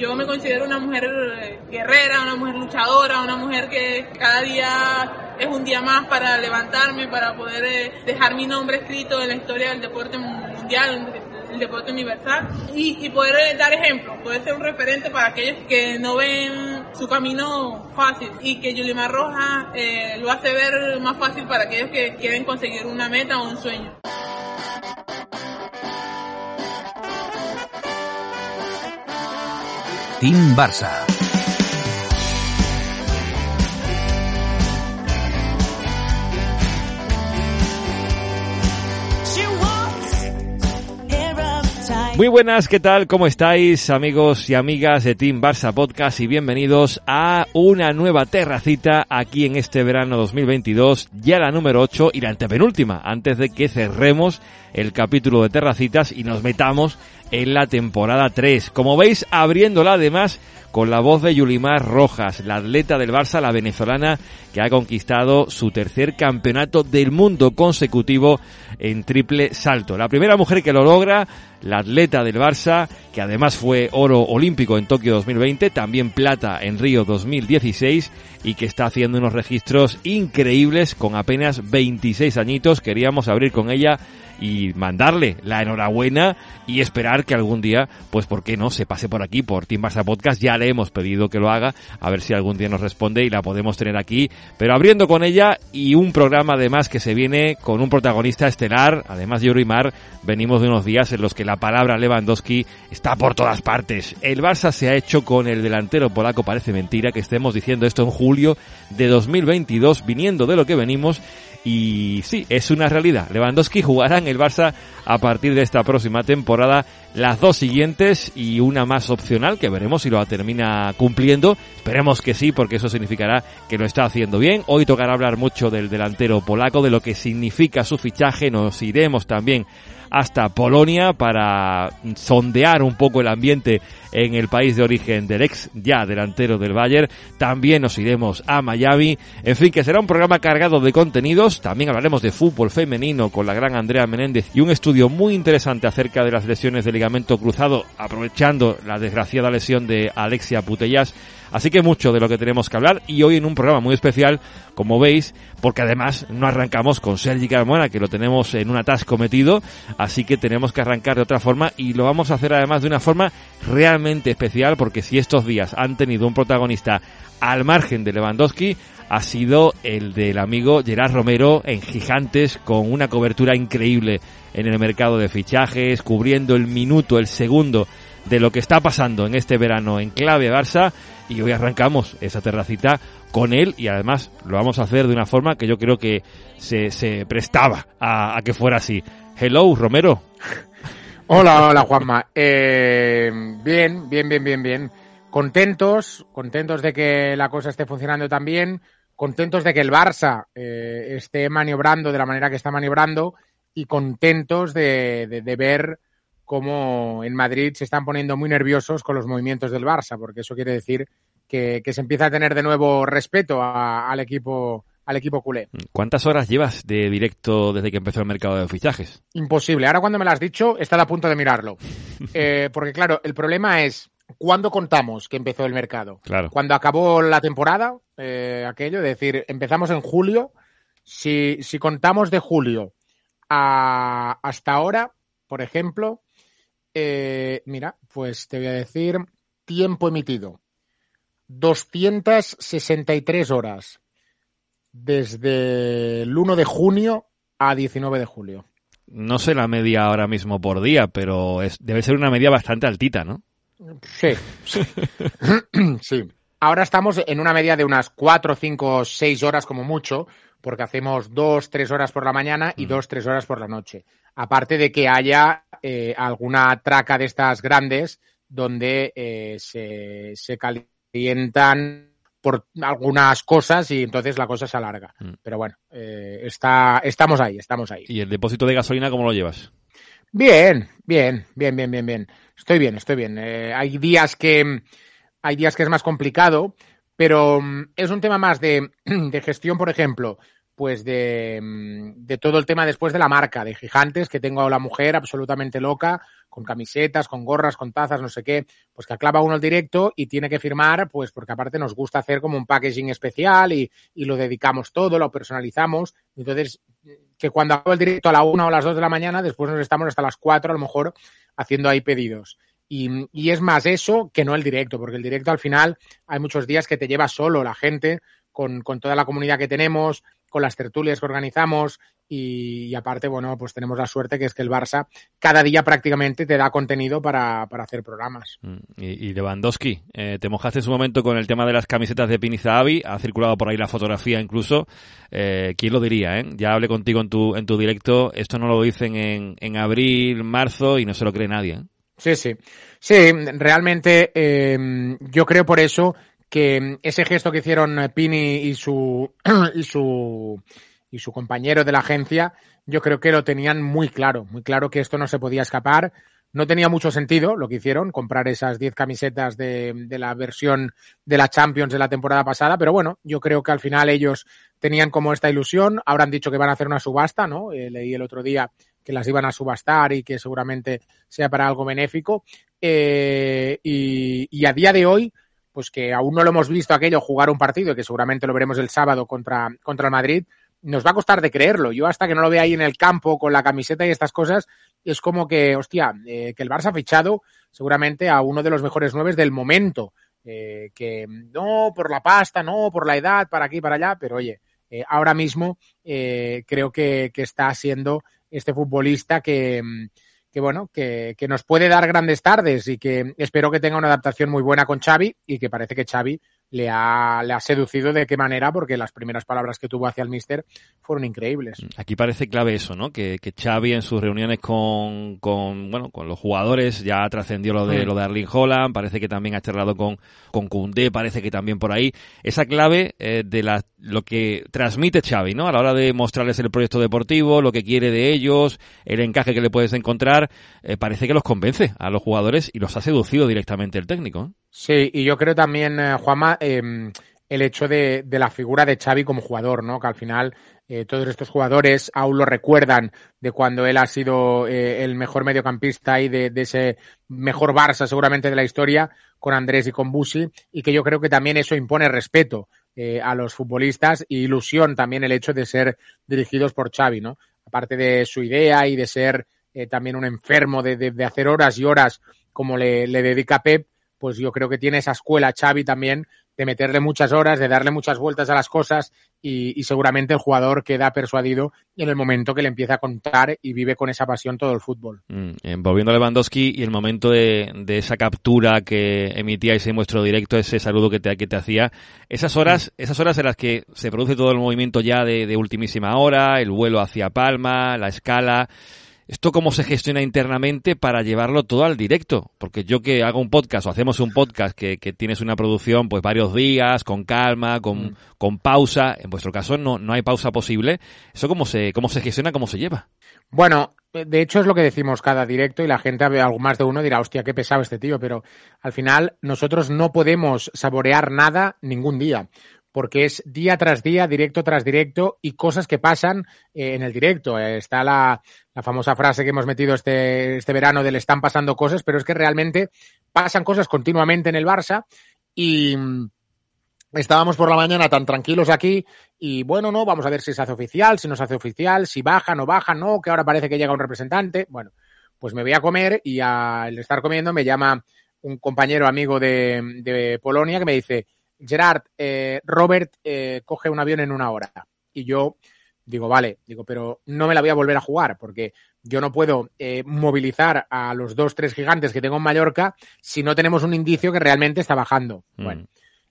Yo me considero una mujer eh, guerrera, una mujer luchadora, una mujer que cada día es un día más para levantarme, para poder eh, dejar mi nombre escrito en la historia del deporte mundial, el deporte universal y, poder eh, dar ejemplo, poder ser un referente para aquellos que no ven su camino fácil y que Yulimar Rojas lo hace ver más fácil para aquellos que quieren conseguir una meta o un sueño. Team Barça. Muy buenas, ¿qué tal? ¿Cómo estáis amigos y amigas de Team Barça Podcast y bienvenidos a una nueva terracita aquí en este verano 2022, ya la número 8 y la antepenúltima, antes de que cerremos el capítulo de terracitas y nos metamos en la temporada 3. Como veis, abriéndola además con la voz de Yulimar Rojas, la atleta del Barça, la venezolana que ha conquistado su tercer campeonato del mundo consecutivo en triple salto. La primera mujer que lo logra, la atleta del Barça, que además fue oro olímpico en Tokio 2020, también plata en Río 2016 y que está haciendo unos registros increíbles con apenas 26 añitos. Queríamos abrir con ella y mandarle la enhorabuena y esperar que algún día, pues por qué no, se pase por aquí, por Team Barça Podcast. Ya le hemos pedido que lo haga, a ver si algún día nos responde y la podemos tener aquí. Pero abriendo con ella y un programa además que se viene con un protagonista estelar, además de Mar, venimos de unos días en los que la palabra Lewandowski está por todas partes. El Barça se ha hecho con el delantero polaco, parece mentira que estemos diciendo esto en julio de 2022, viniendo de lo que venimos y sí, es una realidad. Lewandowski jugará en el Barça a partir de esta próxima temporada las dos siguientes y una más opcional que veremos si lo termina cumpliendo. Esperemos que sí, porque eso significará que lo está haciendo bien. Hoy tocará hablar mucho del delantero polaco, de lo que significa su fichaje. Nos iremos también hasta Polonia para sondear un poco el ambiente en el país de origen del ex ya delantero del Bayern. También nos iremos a Miami. En fin, que será un programa cargado de contenidos. También hablaremos de fútbol femenino con la gran Andrea Menéndez y un estudio muy interesante acerca de las lesiones de ligamento cruzado, aprovechando la desgraciada lesión de Alexia Putellas. Así que mucho de lo que tenemos que hablar y hoy en un programa muy especial, como veis, porque además no arrancamos con Sergi Carmona, que lo tenemos en un atasco metido, así que tenemos que arrancar de otra forma y lo vamos a hacer además de una forma realmente especial, porque si estos días han tenido un protagonista al margen de Lewandowski, ha sido el del amigo Gerard Romero en Gigantes con una cobertura increíble en el mercado de fichajes, cubriendo el minuto, el segundo de lo que está pasando en este verano en clave Barça y hoy arrancamos esa terracita con él y además lo vamos a hacer de una forma que yo creo que se, se prestaba a, que fuera así. Hello, Romero. Hola, hola, Juanma. Eh, bien, bien, bien, bien, bien. Contentos, contentos de que la cosa esté funcionando tan bien, contentos de que el Barça eh, esté maniobrando de la manera que está maniobrando y contentos de, de ver como en Madrid se están poniendo muy nerviosos con los movimientos del Barça, porque eso quiere decir que, se empieza a tener de nuevo respeto al equipo al equipo culé. ¿Cuántas horas llevas de directo desde que empezó el mercado de fichajes? Imposible. Ahora cuando me lo has dicho, he estado a punto de mirarlo. Eh, porque claro, el problema es ¿cuándo contamos que empezó el mercado? Claro. Cuando acabó la temporada, eh, aquello, es decir, empezamos en julio. Si, si contamos de julio a, hasta ahora, por ejemplo, eh, mira, pues te voy a decir tiempo emitido. 263 horas desde el 1 de junio a 19 de julio. No sé la media ahora mismo por día, pero es, debe ser una media bastante altita, ¿no? Sí, sí. sí. Ahora estamos en una media de unas 4, 5, 6 horas como mucho, porque hacemos 2, 3 horas por la mañana y 2, mm. 3 horas por la noche. Aparte de que haya eh, alguna traca de estas grandes donde eh, se, se, calientan por algunas cosas y entonces la cosa se alarga. Mm. Pero bueno, eh, está, estamos ahí, estamos ahí. ¿Y el depósito de gasolina cómo lo llevas? Bien, bien, bien, bien, bien, bien. Estoy bien, estoy bien. hay días que hay días que es más complicado, pero mm, es un tema más de, de gestión, por ejemplo pues de, mm, de, todo el tema después de la marca, de gigantes, que tengo a la mujer absolutamente loca, con camisetas, con gorras, con tazas, no sé qué, pues que aclava uno el directo y tiene que firmar, pues porque aparte nos gusta hacer como un packaging especial y, y lo dedicamos todo, lo personalizamos. Entonces, que cuando hago el directo a la una o las dos de la mañana, después nos estamos hasta las cuatro a lo mejor haciendo ahí pedidos. Y, y, es más eso que no el directo, porque el directo al final hay muchos días que te lleva solo la gente con, con toda la comunidad que tenemos, con las tertulias que organizamos y, y, aparte, bueno, pues tenemos la suerte que es que el Barça cada día prácticamente te da contenido para, para hacer programas. Mm, y, y Lewandowski, eh, te mojaste en su momento con el tema de las camisetas de Pinizahavi, ha circulado por ahí la fotografía incluso, eh, ¿quién lo diría? Eh? Ya hablé contigo en tu, en tu directo, esto no lo dicen en, en abril, marzo y no se lo cree nadie. ¿eh? Sí, sí. Sí, realmente eh, yo creo por eso que ese gesto que hicieron Pini y su y su y su compañero de la agencia, yo creo que lo tenían muy claro, muy claro que esto no se podía escapar. No tenía mucho sentido lo que hicieron, comprar esas 10 camisetas de, de, la versión de la Champions de la temporada pasada, pero bueno, yo creo que al final ellos tenían como esta ilusión, ahora han dicho que van a hacer una subasta, ¿no? Eh, leí el otro día que las iban a subastar y que seguramente sea para algo benéfico. Eh, y, y a día de hoy, pues que aún no lo hemos visto aquello jugar un partido, que seguramente lo veremos el sábado contra, contra el Madrid, nos va a costar de creerlo. Yo hasta que no lo vea ahí en el campo con la camiseta y estas cosas, es como que, hostia, eh, que el Barça ha fichado seguramente a uno de los mejores nueve del momento. Eh, que no por la pasta, no por la edad, para aquí, para allá, pero oye, eh, ahora mismo eh, creo que, que, está siendo este futbolista que, que bueno, que, que, nos puede dar grandes tardes y que espero que tenga una adaptación muy buena con Xavi y que parece que Xavi le ha, le ha seducido de qué manera, porque las primeras palabras que tuvo hacia el míster fueron increíbles. Aquí parece clave eso, ¿no? Que, que Xavi en sus reuniones con, con, bueno, con los jugadores ya trascendió lo de, mm. lo de Arling Holland, parece que también ha charlado con, con Koundé, parece que también por ahí. Esa clave eh, de la, lo que transmite Xavi, ¿no? A la hora de mostrarles el proyecto deportivo, lo que quiere de ellos, el encaje que le puedes encontrar, eh, parece que los convence a los jugadores y los ha seducido directamente el técnico. Sí, y yo creo también, eh, Juanma, eh, el hecho de, de, la figura de Xavi como jugador, ¿no? Que al final eh, todos estos jugadores aún lo recuerdan de cuando él ha sido eh, el mejor mediocampista y de, ese mejor Barça seguramente de la historia con Andrés y con Busi y que yo creo que también eso impone respeto eh, a los futbolistas y ilusión también el hecho de ser dirigidos por Xavi, ¿no? Aparte de su idea y de ser eh, también un enfermo de, de, de, hacer horas y horas como le, le dedica Pep, pues yo creo que tiene esa escuela Xavi también de meterle muchas horas, de darle muchas vueltas a las cosas y, y, seguramente el jugador queda persuadido en el momento que le empieza a contar y vive con esa pasión todo el fútbol. Mm, eh, volviendo a Lewandowski y el momento de, de, esa captura que emitía ese muestro directo, ese saludo que te, que te hacía, esas horas, mm. esas horas en las que se produce todo el movimiento ya de, de ultimísima hora, el vuelo hacia Palma, la escala, ¿Esto cómo se gestiona internamente para llevarlo todo al directo? Porque yo que hago un podcast o hacemos un podcast que, que tienes una producción pues varios días, con calma, con, mm. con pausa, en vuestro caso no, no hay pausa posible, ¿eso cómo se, cómo se gestiona, cómo se lleva? Bueno, de hecho es lo que decimos cada directo y la gente, algo más de uno dirá, hostia, qué pesado este tío, pero al final nosotros no podemos saborear nada ningún día porque es día tras día, directo tras directo y cosas que pasan eh, en el directo. Eh, está la, la, famosa frase que hemos metido este, este verano de le están pasando cosas, pero es que realmente pasan cosas continuamente en el Barça y mm, estábamos por la mañana tan tranquilos aquí y bueno, no, vamos a ver si se hace oficial, si no se hace oficial, si baja, no baja, no, que ahora parece que llega un representante. Bueno, pues me voy a comer y al estar comiendo me llama un compañero amigo de, de Polonia que me dice, Gerard, eh, Robert eh, coge un avión en una hora. Y yo digo, vale, digo, pero no me la voy a volver a jugar porque yo no puedo eh, movilizar a los dos, tres gigantes que tengo en Mallorca si no tenemos un indicio que realmente está bajando. Mm. Bueno,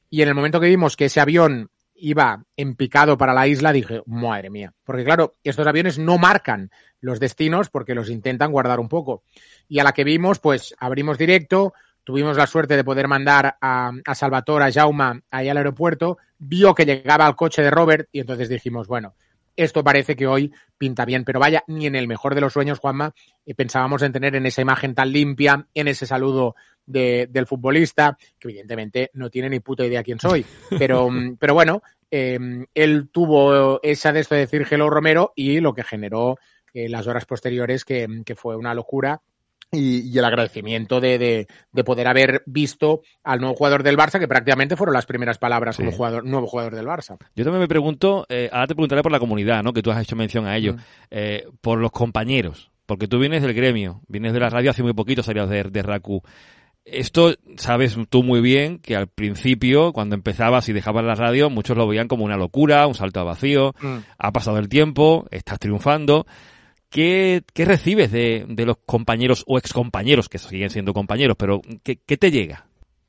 y en el momento que vimos que ese avión iba en picado para la isla, dije, madre mía. Porque claro, estos aviones no marcan los destinos porque los intentan guardar un poco. Y a la que vimos, pues abrimos directo, tuvimos la suerte de poder mandar a, a Salvatore, a Jauma, ahí al aeropuerto, vio que llegaba al coche de Robert y entonces dijimos, bueno, esto parece que hoy pinta bien, pero vaya, ni en el mejor de los sueños, Juanma, eh, pensábamos en tener en esa imagen tan limpia, en ese saludo de, del futbolista, que evidentemente no tiene ni puta idea quién soy, pero, pero bueno, em, él tuvo esa de esto de decir Hello Romero y lo que generó eh, las horas posteriores que, que fue una locura y, el agradecimiento de, de, poder haber visto al nuevo jugador del Barça, que prácticamente fueron las primeras palabras como jugador, nuevo jugador del Barça. Yo también me pregunto, eh, ahora te preguntaré por la comunidad, ¿no? que tú has hecho mención a ello, mm. eh, por los compañeros, porque tú vienes del gremio, vienes de la radio hace muy poquito, salías de, de RACU. Esto sabes tú muy bien que al principio, cuando empezabas y dejabas la radio, muchos lo veían como una locura, un salto a vacío. Mm. Ha pasado el tiempo, estás triunfando. ¿Qué, recibes de, los compañeros o excompañeros, que siguen siendo compañeros, pero qué, te llega?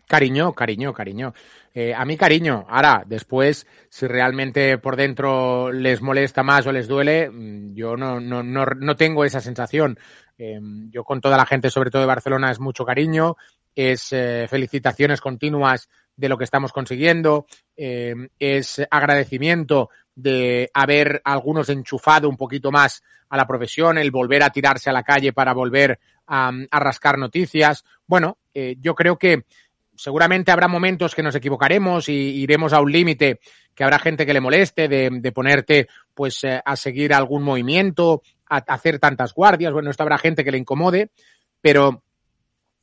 Cariño, cariño, cariño. Eh, a mí cariño. Ahora, después, si realmente por dentro les molesta más o les duele, mm, yo no, no, no, no tengo esa sensación. Eh, yo con toda la gente, sobre todo de Barcelona, es mucho cariño, es eh, felicitaciones continuas de lo que estamos consiguiendo, eh, es agradecimiento de haber algunos enchufado un poquito más a la profesión, el volver a tirarse a la calle para volver a, rascar noticias. Bueno, eh, yo creo que seguramente habrá momentos que nos equivocaremos y iremos a un límite que habrá gente que le moleste de, ponerte pues eh, a seguir algún movimiento, a, hacer tantas guardias. Bueno, esto habrá gente que le incomode, pero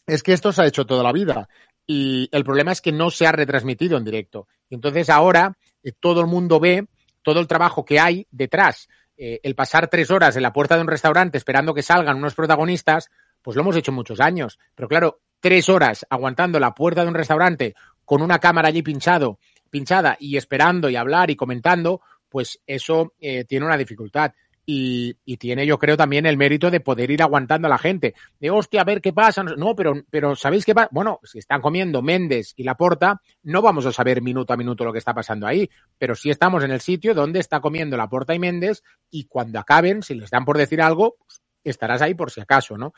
es que esto se ha hecho toda la vida y el problema es que no se ha retransmitido en directo. Entonces ahora eh, todo el mundo ve todo el trabajo que hay detrás. Eh, el pasar tres horas en la puerta de un restaurante esperando que salgan unos protagonistas, pues lo hemos hecho muchos años. Pero claro, tres horas aguantando la puerta de un restaurante con una cámara allí pinchado, pinchada y esperando y hablar y comentando, pues eso eh, tiene una dificultad y, tiene, yo creo, también el mérito de poder ir aguantando a la gente. De, hostia, a ver qué pasa. No, pero, pero ¿sabéis qué pasa? Bueno, si están comiendo Méndez y Laporta, no vamos a saber minuto a minuto lo que está pasando ahí, pero sí estamos en el sitio donde está comiendo Laporta y Méndez y cuando acaben, si les dan por decir algo, pues, estarás ahí por si acaso, ¿no?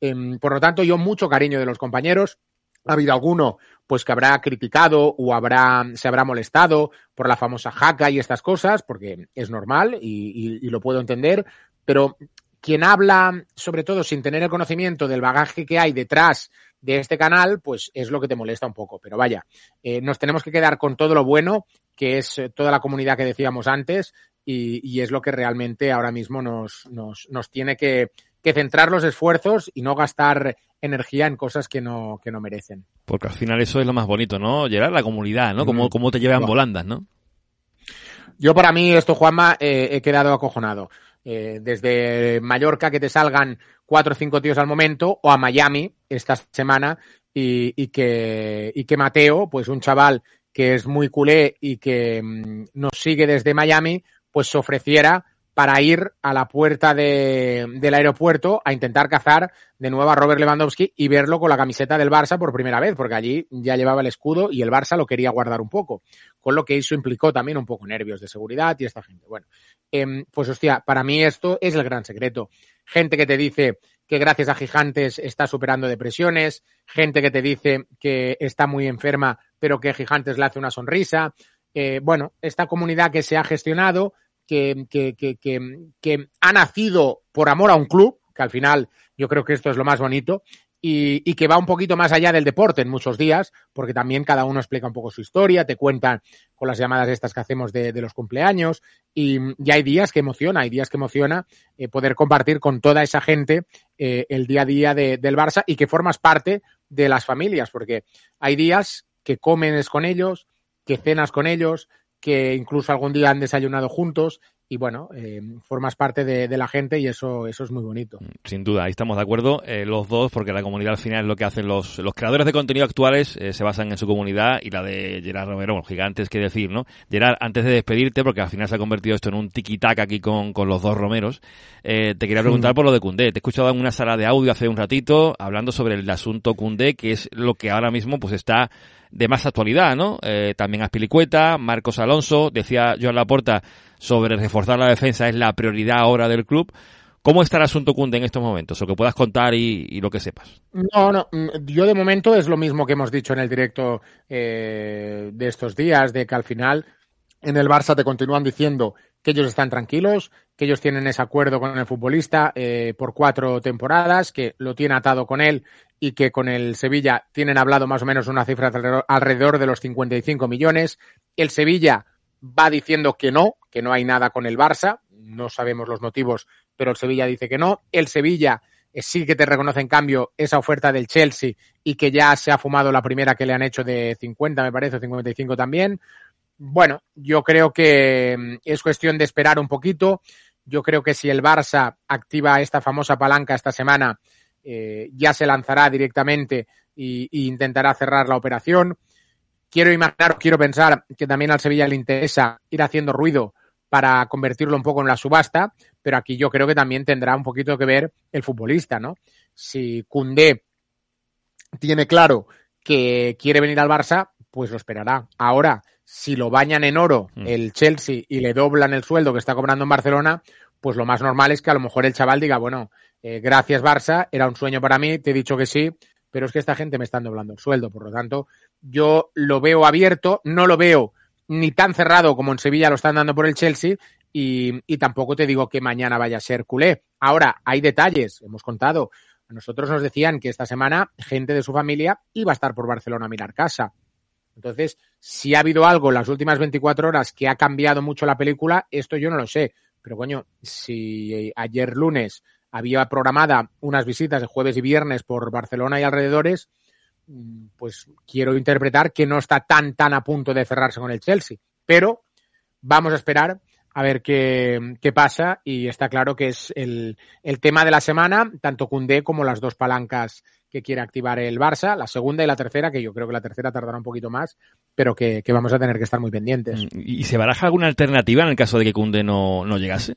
Em, por lo tanto, yo mucho cariño de los compañeros. Ha habido alguno pues que habrá criticado o habrá, se habrá molestado por la famosa jaca y estas cosas, porque es normal y, lo puedo entender, pero quien habla, sobre todo sin tener el conocimiento del bagaje que hay detrás de este canal, pues es lo que te molesta un poco. Pero vaya, eh, nos tenemos que quedar con todo lo bueno, que es eh, toda la comunidad que decíamos antes, y, es lo que realmente ahora mismo nos, nos, nos tiene que, que centrar los esfuerzos y no gastar energía en cosas que no, que no merecen. Porque al final eso es lo más bonito, ¿no? Llegar a la comunidad, ¿no? Como, cómo te llevan volandas, ¿no? Yo para mí esto, Juanma, eh, he quedado acojonado. Eh, desde Mallorca que te salgan cuatro o cinco tíos al momento o a Miami esta semana y, y, que, y que Mateo, pues un chaval que es muy culé y que mm, nos sigue desde Miami, pues se ofreciera para ir a la puerta de, del aeropuerto a intentar cazar de nuevo a Robert Lewandowski y verlo con la camiseta del Barça por primera vez, porque allí ya llevaba el escudo y el Barça lo quería guardar un poco, con lo que eso implicó también un poco nervios de seguridad y esta gente. Bueno, eh, pues hostia, para mí esto es el gran secreto. Gente que te dice que gracias a Gigantes está superando depresiones, gente que te dice que está muy enferma, pero que Gigantes le hace una sonrisa. Eh, bueno, esta comunidad que se ha gestionado, que, que, que, que, ha nacido por amor a un club, que al final yo creo que esto es lo más bonito, y, y, que va un poquito más allá del deporte en muchos días, porque también cada uno explica un poco su historia, te cuentan con las llamadas estas que hacemos de, de los cumpleaños, y, y, hay días que emociona, hay días que emociona eh, poder compartir con toda esa gente eh, el día a día de, del Barça y que formas parte de las familias, porque hay días que comes con ellos, que cenas con ellos, que incluso algún día han desayunado juntos y bueno, eh, formas parte de, la gente y eso, eso es muy bonito. Sin duda, ahí estamos de acuerdo eh, los dos, porque la comunidad al final es lo que hacen los, los creadores de contenido actuales, eh, se basan en su comunidad y la de Gerard Romero, bueno, gigantes que decir, ¿no? Gerard, antes de despedirte, porque al final se ha convertido esto en un tiki-taka aquí con, con los dos Romeros, te quería preguntar por lo de Cundé. Te he escuchado en una sala de audio hace un ratito hablando sobre el asunto Cundé, que es lo que ahora mismo pues está de más actualidad, ¿no? Eh, también Aspilicueta, Marcos Alonso, decía Joan Laporta sobre reforzar la defensa es la prioridad ahora del club. ¿Cómo está el asunto Cunde en estos momentos? O que puedas contar y, lo que sepas. No, no, mm, yo de momento es lo mismo que hemos dicho en el directo eh, de estos días, de que al final en el Barça te continúan diciendo que ellos están tranquilos, que ellos tienen ese acuerdo con el futbolista eh, por cuatro temporadas, que lo tiene atado con él y que con el Sevilla tienen hablado más o menos una cifra alrededor de los 55 millones. El Sevilla va diciendo que no, que no hay nada con el Barça, no sabemos los motivos, pero el Sevilla dice que no. El Sevilla eh, sí que te reconoce en cambio esa oferta del Chelsea y que ya se ha fumado la primera que le han hecho de 50, me parece, o 55 también. Bueno, yo creo que mm, es cuestión de esperar un poquito. Yo creo que si el Barça activa esta famosa palanca esta semana, eh, ya se lanzará directamente e, intentará cerrar la operación. Quiero imaginar, quiero pensar que también al Sevilla le interesa ir haciendo ruido para convertirlo un poco en la subasta, pero aquí yo creo que también tendrá un poquito que ver el futbolista, ¿no? Si Cundé tiene claro que quiere venir al Barça, pues lo esperará. Ahora, si lo bañan en oro mm. el Chelsea y le doblan el sueldo que está cobrando en Barcelona, pues lo más normal es que a lo mejor el chaval diga, bueno, eh, gracias Barça, era un sueño para mí, te he dicho que sí, pero es que esta gente me está doblando el sueldo, por lo tanto, yo lo veo abierto, no lo veo ni tan cerrado como en Sevilla lo están dando por el Chelsea y, y, tampoco te digo que mañana vaya a ser culé. Ahora, hay detalles, hemos contado. A nosotros nos decían que esta semana gente de su familia iba a estar por Barcelona a mirar casa. Entonces, si ha habido algo en las últimas 24 horas que ha cambiado mucho la película, esto yo no lo sé. Pero coño, si ayer lunes había programada unas visitas de jueves y viernes por Barcelona y alrededores, Mm, pues quiero interpretar que no está tan, tan a punto de cerrarse con el Chelsea. Pero vamos a esperar a ver qué, qué pasa y está claro que es el, el tema de la semana, tanto Cundé como las dos palancas que quiere activar el Barça, la segunda y la tercera, que yo creo que la tercera tardará un poquito más, pero que, que vamos a tener que estar muy pendientes. Mm, ¿Y se baraja alguna alternativa en el caso de que Cundé no, no llegase?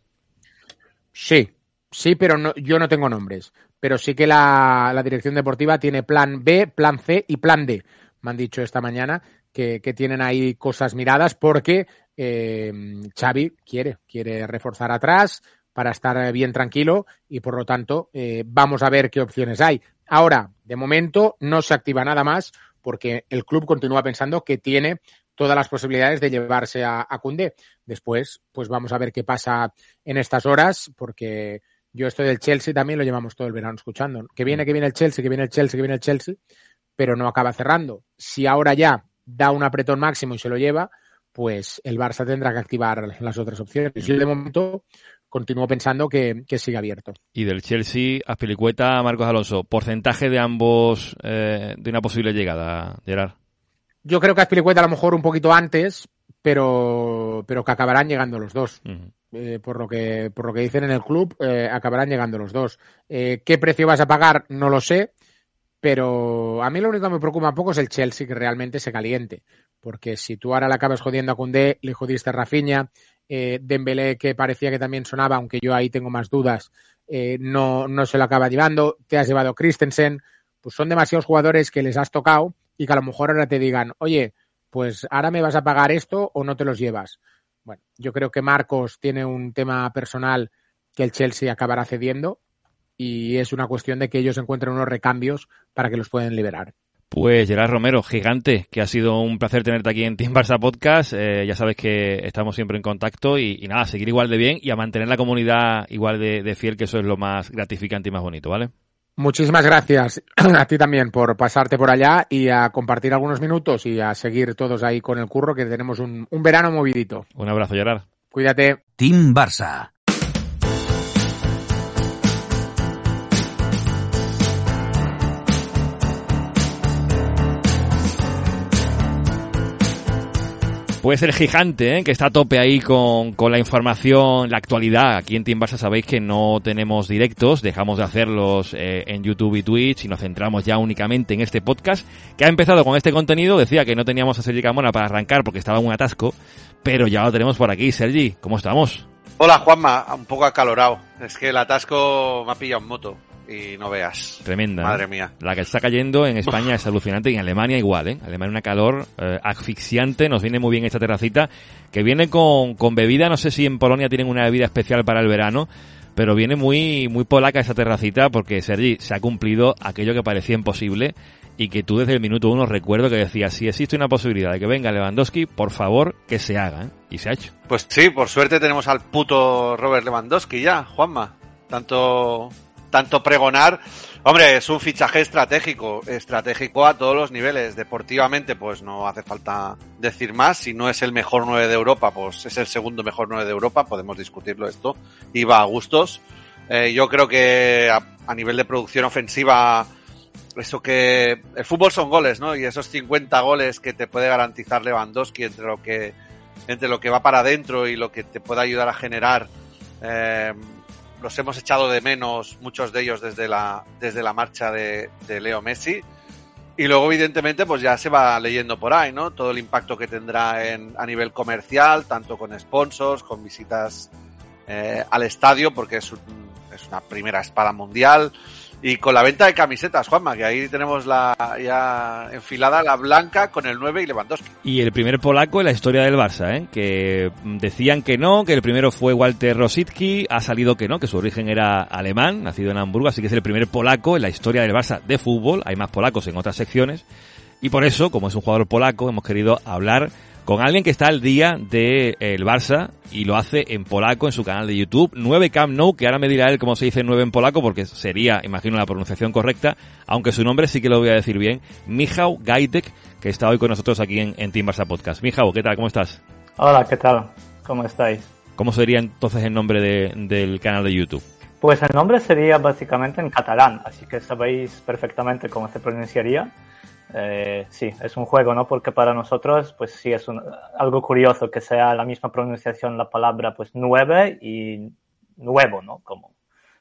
Sí, sí, pero no, yo no tengo nombres pero sí que la, la, dirección deportiva tiene plan B, plan C y plan D. Me han dicho esta mañana que, que tienen ahí cosas miradas porque eh, Xavi quiere, quiere reforzar atrás para estar bien tranquilo y por lo tanto eh, vamos a ver qué opciones hay. Ahora, de momento no se activa nada más porque el club continúa pensando que tiene todas las posibilidades de llevarse a, Cundé. Después, pues vamos a ver qué pasa en estas horas porque yo estoy del Chelsea también lo llevamos todo el verano escuchando. Que viene, que viene el Chelsea, que viene el Chelsea, que viene el Chelsea, pero no acaba cerrando. Si ahora ya da un apretón máximo y se lo lleva, pues el Barça tendrá que activar las otras opciones. Yo de momento continúo pensando que, sigue abierto. Y del Chelsea, Aspilicueta, Marcos Alonso, porcentaje de ambos eh, de una posible llegada, Gerard. Yo creo que Aspilicueta a lo mejor un poquito antes, pero, pero que acabarán llegando los dos. Eh, por lo que por lo que dicen en el club eh, acabarán llegando los dos. Eh, qué precio vas a pagar no lo sé pero a mí lo único que me preocupa un poco es el Chelsea que realmente se caliente porque si tú ahora le acabas jodiendo a Koundé le jodiste a Rafinha Dembélé que parecía que también sonaba aunque yo ahí tengo más dudas no no se lo acaba llevando te has llevado Christensen pues son demasiados jugadores que les has tocado y que a lo mejor ahora te digan oye pues ahora me vas a pagar esto o no te los llevas bueno, yo creo que Marcos tiene un tema personal que el Chelsea acabará cediendo y es una cuestión de que ellos encuentren unos recambios para que los puedan liberar. Pues Gerard Romero, gigante, que ha sido un placer tenerte aquí en Team Barça Podcast. Eh, ya sabes que estamos siempre en contacto y, y, nada, seguir igual de bien y a mantener la comunidad igual de, de fiel, que eso es lo más gratificante y más bonito, ¿vale? Muchísimas gracias a ti también por pasarte por allá y a compartir algunos minutos y a seguir todos ahí con el curro que tenemos un, un verano movidito. Un abrazo, Gerard. Cuídate. Team Barça. Puede ser gigante, ¿eh? que está a tope ahí con, con, la información, la actualidad. Aquí en Team Barça sabéis que no tenemos directos, dejamos de hacerlos eh, en YouTube y Twitch y nos centramos ya únicamente en este podcast, que ha empezado con este contenido. Decía que no teníamos a Sergi Camona para arrancar porque estaba un atasco, pero ya lo tenemos por aquí. Sergi, ¿cómo estamos? Hola Juanma, un poco acalorado. Es que el atasco me ha pillado en moto y no veas. Tremenda. Madre mía. La que está cayendo en España es alucinante y en Alemania igual, ¿eh? Alemania una calor eh, asfixiante. Nos viene muy bien esta terracita que viene con, con bebida. No sé si en Polonia tienen una bebida especial para el verano. Pero viene muy, muy polaca esa terracita porque Sergi se ha cumplido aquello que parecía imposible y que tú desde el minuto uno recuerdo que decías, si existe una posibilidad de que venga Lewandowski, por favor, que se haga. ¿eh? Y se ha hecho. Pues sí, por suerte tenemos al puto Robert Lewandowski ya, Juanma. Tanto tanto pregonar. Hombre, es un fichaje estratégico, estratégico a todos los niveles. Deportivamente, pues no hace falta decir más. Si no es el mejor 9 de Europa, pues es el segundo mejor 9 de Europa. Podemos discutirlo esto. Y va a gustos. Eh, yo creo que a, nivel de producción ofensiva, eso que el fútbol son goles, ¿no? Y esos 50 goles que te puede garantizar Lewandowski entre lo que entre lo que va para adentro y lo que te puede ayudar a generar eh, los hemos echado de menos, muchos de ellos desde la, desde la marcha de, de, Leo Messi. Y luego, evidentemente, pues ya se va leyendo por ahí, ¿no? Todo el impacto que tendrá en, a nivel comercial, tanto con sponsors, con visitas eh, al estadio, porque es, un, es una primera espada mundial. Y con la venta de camisetas, Juanma, que ahí tenemos la ya enfilada la blanca con el 9 y Lewandowski. Y el primer polaco en la historia del Barça, ¿eh? que decían que no, que el primero fue Walter Rosicki, ha salido que no, que su origen era alemán, nacido en Hamburgo, así que es el primer polaco en la historia del Barça de fútbol. Hay más polacos en otras secciones. Y por eso, como es un jugador polaco, hemos querido hablar con alguien que está al día del de, el Barça y lo hace en polaco en su canal de YouTube. 9 Camp Nou, que ahora me dirá él cómo se dice 9 en polaco porque sería, imagino, la pronunciación correcta, aunque su nombre sí que lo voy a decir bien. Michał Gajtek, que está hoy con nosotros aquí en, en Team Barça Podcast. Michał, ¿qué tal? ¿Cómo estás? Hola, ¿qué tal? ¿Cómo estáis? ¿Cómo sería entonces el nombre de, del canal de YouTube? Pues el nombre sería básicamente en catalán, así que sabéis perfectamente cómo se pronunciaría. Eh, sí, es un juego, ¿no? Porque para nosotros, pues sí, es un, algo curioso que sea la misma pronunciación la palabra, pues nueve y nuevo, ¿no? Como,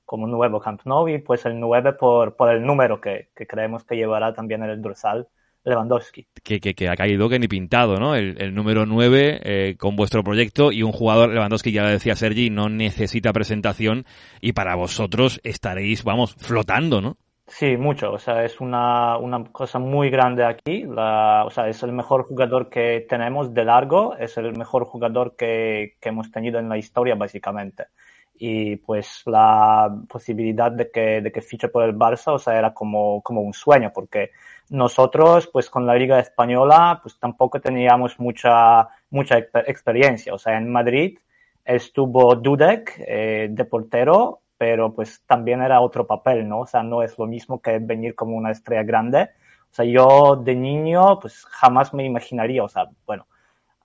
como nuevo Camp Nou y pues el nueve por, por el número que, que creemos que llevará también el dorsal Lewandowski. Que, que, ha caído que ni pintado, ¿no? El, número 9 eh, con vuestro proyecto y un jugador, Lewandowski, ya lo decía Sergi, no necesita presentación y para vosotros estaréis, vamos, flotando, ¿no? Sí, mucho. O sea, es una, una cosa muy grande aquí. O sea, es el mejor jugador que tenemos de largo, es el mejor jugador que, que hemos tenido en la historia, básicamente. Y pues la posibilidad de que, de que fiche por el Barça, o sea, era como, como un sueño, porque nosotros, pues con la Liga Española, pues tampoco teníamos mucha, mucha experiencia. O sea, en Madrid estuvo Dudek eh, de portero, pero pues también era otro papel, ¿no? O sea, no es lo mismo que venir como una estrella grande. O sea, yo de niño, pues jamás me imaginaría, o sea, bueno,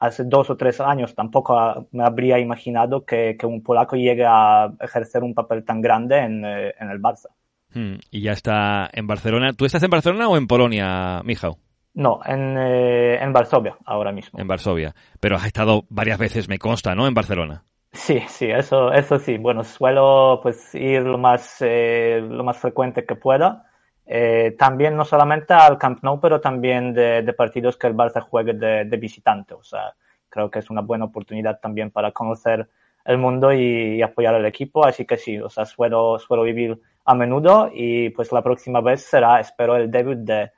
hace dos o tres años tampoco me habría imaginado que, que un polaco llegue a ejercer un papel tan grande en, eh, en el Barça. Hmm, y ya está en Barcelona. ¿Tú estás en Barcelona o en Polonia, Michał? No, en, eh, en Varsovia ahora mismo. En Varsovia. Pero has estado varias veces, me consta, ¿no? En Barcelona. Sí, sí, eso, eso sí. Bueno, suelo pues ir lo más, eh, lo más frecuente que pueda. Eh, también no solamente al Camp Nou, pero también de, de partidos que el Barça juegue de, de, visitante. O sea, creo que es una buena oportunidad también para conocer el mundo y, y, apoyar al equipo. Así que sí, o sea, suelo, suelo vivir a menudo y pues la próxima vez será, espero, el debut de,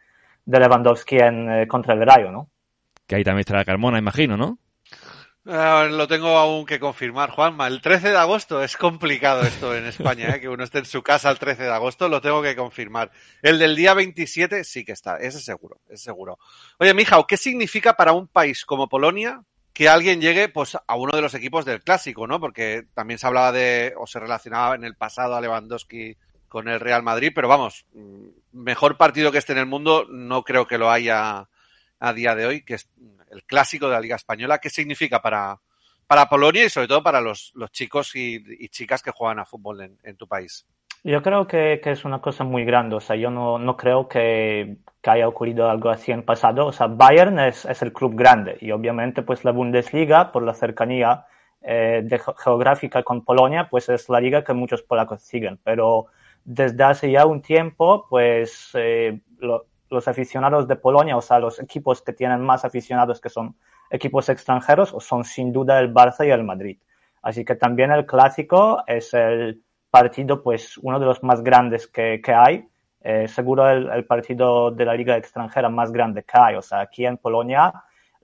de Lewandowski en, eh, contra el Rayo, ¿no? Que ahí también estará Carmona, imagino, ¿no? Uh, lo tengo aún que confirmar, Juanma. El 13 de agosto es complicado esto en España, ¿eh? que uno esté en su casa el 13 de agosto, lo tengo que confirmar. El del día 27 sí que está, ese seguro, es seguro. Oye, Mijao, ¿qué significa para un país como Polonia que alguien llegue pues a uno de los equipos del clásico, ¿no? Porque también se hablaba de, o se relacionaba en el pasado a Lewandowski con el Real Madrid, pero vamos, mejor partido que este en el mundo no creo que lo haya a día de hoy, que es el clásico de la Liga Española. ¿Qué significa para, para Polonia y sobre todo para los, los chicos y, chicas que juegan a fútbol en, en tu país? Yo creo que, que, es una cosa muy grande. O sea, yo no, no creo que, que, haya ocurrido algo así en pasado. O sea, Bayern es, es, el club grande y obviamente pues la Bundesliga, por la cercanía eh, geográfica con Polonia, pues es la liga que muchos polacos siguen. Pero desde hace ya un tiempo, pues eh, los aficionados de Polonia, o sea, los equipos que tienen más aficionados que son equipos extranjeros, son sin duda el Barça y el Madrid. Así que también el clásico es el partido, pues, uno de los más grandes que, hay. Eh, seguro el, partido de la liga extranjera más grande que hay. O sea, aquí en Polonia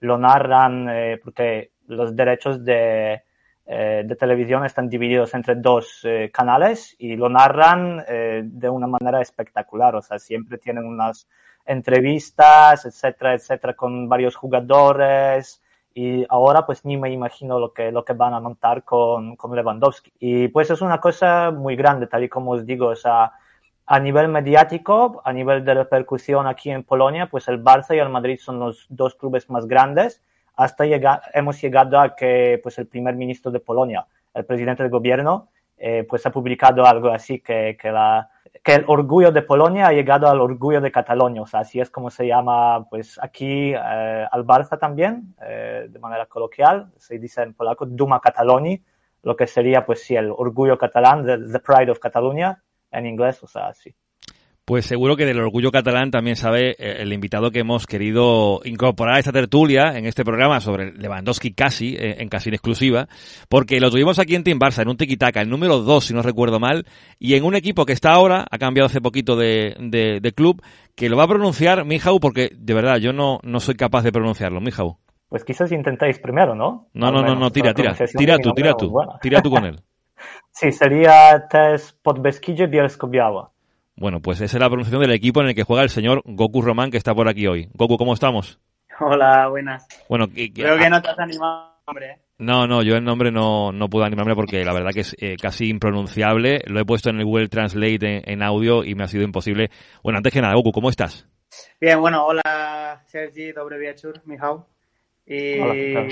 lo narran eh, porque los derechos de, eh, de televisión están divididos entre dos canales y lo narran de una manera espectacular. O sea, siempre tienen unas entrevistas, etcétera, etcétera, con varios jugadores y ahora pues ni me imagino lo que, lo que van a montar con, con Lewandowski. Y pues es una cosa muy grande, tal y como os digo, o sea, a nivel mediático, a nivel de repercusión aquí en Polonia, pues el Barça y el Madrid son los dos clubes más grandes. Hasta llegar, hemos llegado a que pues el primer ministro de Polonia, el presidente del gobierno, eh, pues ha publicado algo así que, que, la, que el orgullo de Polonia ha llegado al orgullo de Cataluña, o sea, así es como se llama pues aquí eh, al Barça también, eh, de manera coloquial, se dice en polaco Duma Cataloni, lo que sería pues sí el orgullo catalán, the, the pride of Catalonia en inglés, o sea, sí. Pues seguro que del orgullo catalán también sabe eh, el invitado que hemos querido incorporar a esta tertulia en este programa sobre Lewandowski casi, eh, en casi en exclusiva, porque lo tuvimos aquí en Team Barça, en un tiquitaca, el número 2, si no recuerdo mal, y en un equipo que está ahora, ha cambiado hace poquito de, de, de club, que lo va a pronunciar Mijau, porque de verdad yo no, no soy capaz de pronunciarlo, Mijau. Pues quizás intentéis primero, ¿no? No, no, no, no, tira, tira, tira tú, tira tú, tira tú con él. sí, sería Tes Podbeskije Bielsko-Biała. Bueno, pues esa es la pronunciación del equipo en el que juega el señor Goku Román, que está por aquí hoy. Goku, ¿cómo estamos? Hola, buenas. Bueno, creo que no te has animado, hombre. No, no, yo el nombre no, no puedo animarme porque la verdad que es eh, casi impronunciable. Lo he puesto en el Google Translate en, en, audio y me ha sido imposible. Bueno, antes que nada, Goku, ¿cómo estás? Bien, bueno, hola Sergi, dobre wieczór, Mijau. Y, hola,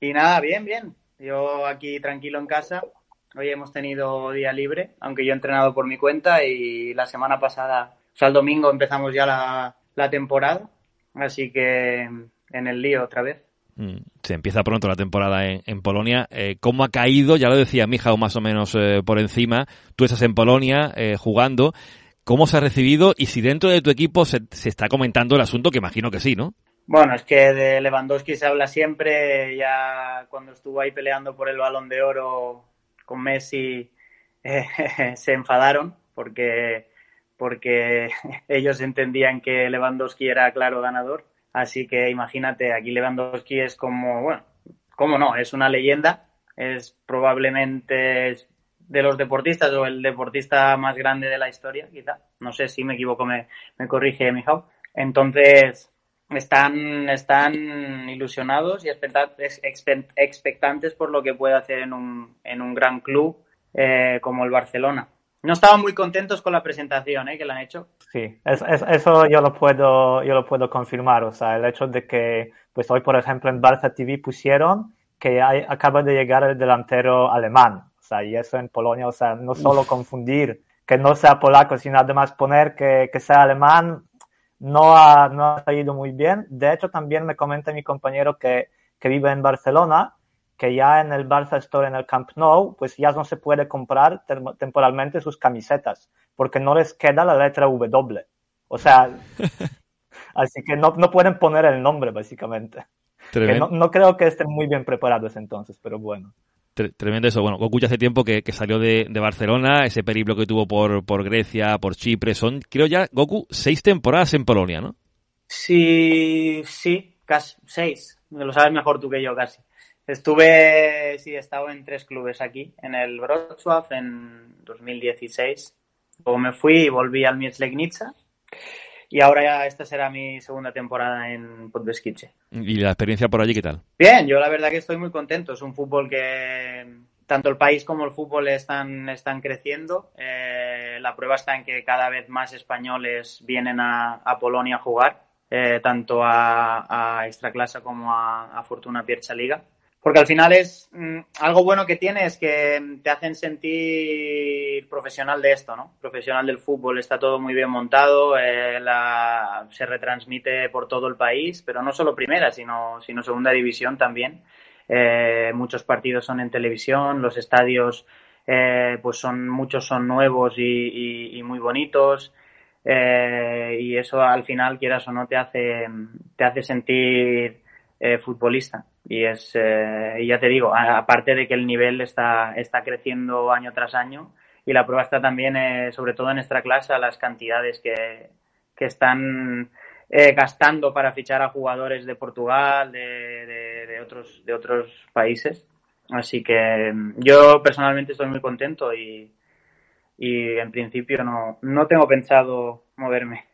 y nada, bien, bien. Yo aquí tranquilo en casa, Hoy hemos tenido día libre, aunque yo he entrenado por mi cuenta y la semana pasada, o sea, el domingo empezamos ya la, la temporada, así que en el lío otra vez. Se empieza pronto la temporada en, en Polonia. Eh, ¿Cómo ha caído? Ya lo decía Mija, más o menos eh, por encima. Tú estás en Polonia eh, jugando. ¿Cómo se ha recibido? Y si dentro de tu equipo se, se, está comentando el asunto, que imagino que sí, ¿no? Bueno, es que de Lewandowski se habla siempre. Ya cuando estuvo ahí peleando por el balón de oro con Messi eh, se enfadaron porque, porque ellos entendían que Lewandowski era claro ganador. Así que imagínate, aquí Lewandowski es como, bueno, ¿cómo no? Es una leyenda, es probablemente de los deportistas o el deportista más grande de la historia, quizá. No sé si me equivoco, me, me corrige Mijao. Entonces, están, están ilusionados y expectantes por lo que puede hacer en un, en un gran club eh, como el Barcelona. No estaban muy contentos con la presentación ¿eh? que le han hecho. Sí, es, es, eso yo lo puedo yo lo puedo confirmar. O sea, el hecho de que, pues hoy por ejemplo en Barça TV pusieron que hay, acaba de llegar el delantero alemán. O sea, y eso en Polonia, o sea, no solo confundir que no sea polaco, sino además poner que, que sea alemán, no ha, no ha salido muy bien. De hecho, también me comenta mi compañero que, que vive en Barcelona, que ya en el Barça Store, en el Camp Nou, pues ya no se puede comprar temporalmente sus camisetas, porque no les queda la letra W. O sea, así que no, no pueden poner el nombre, básicamente. No, no, creo que estén muy bien preparados entonces, pero bueno. Tremendo eso. Bueno, Goku ya hace tiempo que, que salió de, de, Barcelona, ese periplo que tuvo por, por Grecia, por Chipre. Son, creo ya, Goku, seis temporadas en Polonia, ¿no? Sí, sí, casi seis. Lo sabes mejor tú que yo, casi. Estuve, sí, he estado en tres clubes aquí, en el Wrocław en 2016. Luego me fui y volví al Mietz Legnica. Y ahora ya esta será mi segunda temporada en Podbeskiche. ¿Y la experiencia por allí qué tal? Bien, yo la verdad que estoy muy contento. Es un fútbol que tanto el país como el fútbol están, están creciendo. Eh, la prueba está en que cada vez más españoles vienen a, a Polonia a jugar, eh, tanto a, a Extraclasa como a, a Fortuna Piercha Liga. Porque al final es mmm, algo bueno que tiene es que te hacen sentir profesional de esto, ¿no? Profesional del fútbol, está todo muy bien montado, eh, la, se retransmite por todo el país, pero no solo primera, sino, sino segunda división también. Eh, muchos partidos son en televisión, los estadios, eh, pues son, muchos son nuevos y, y, y muy bonitos. y eso al final, quieras o no, te hace, te hace sentir futbolista y es eh, ya te digo aparte de que el nivel está está creciendo año tras año y la prueba está también eh, sobre todo en nuestra clase las cantidades que, que están eh, gastando para fichar a jugadores de Portugal de, de, de, otros de otros países así que yo personalmente estoy muy contento y y en principio no, no tengo pensado moverme.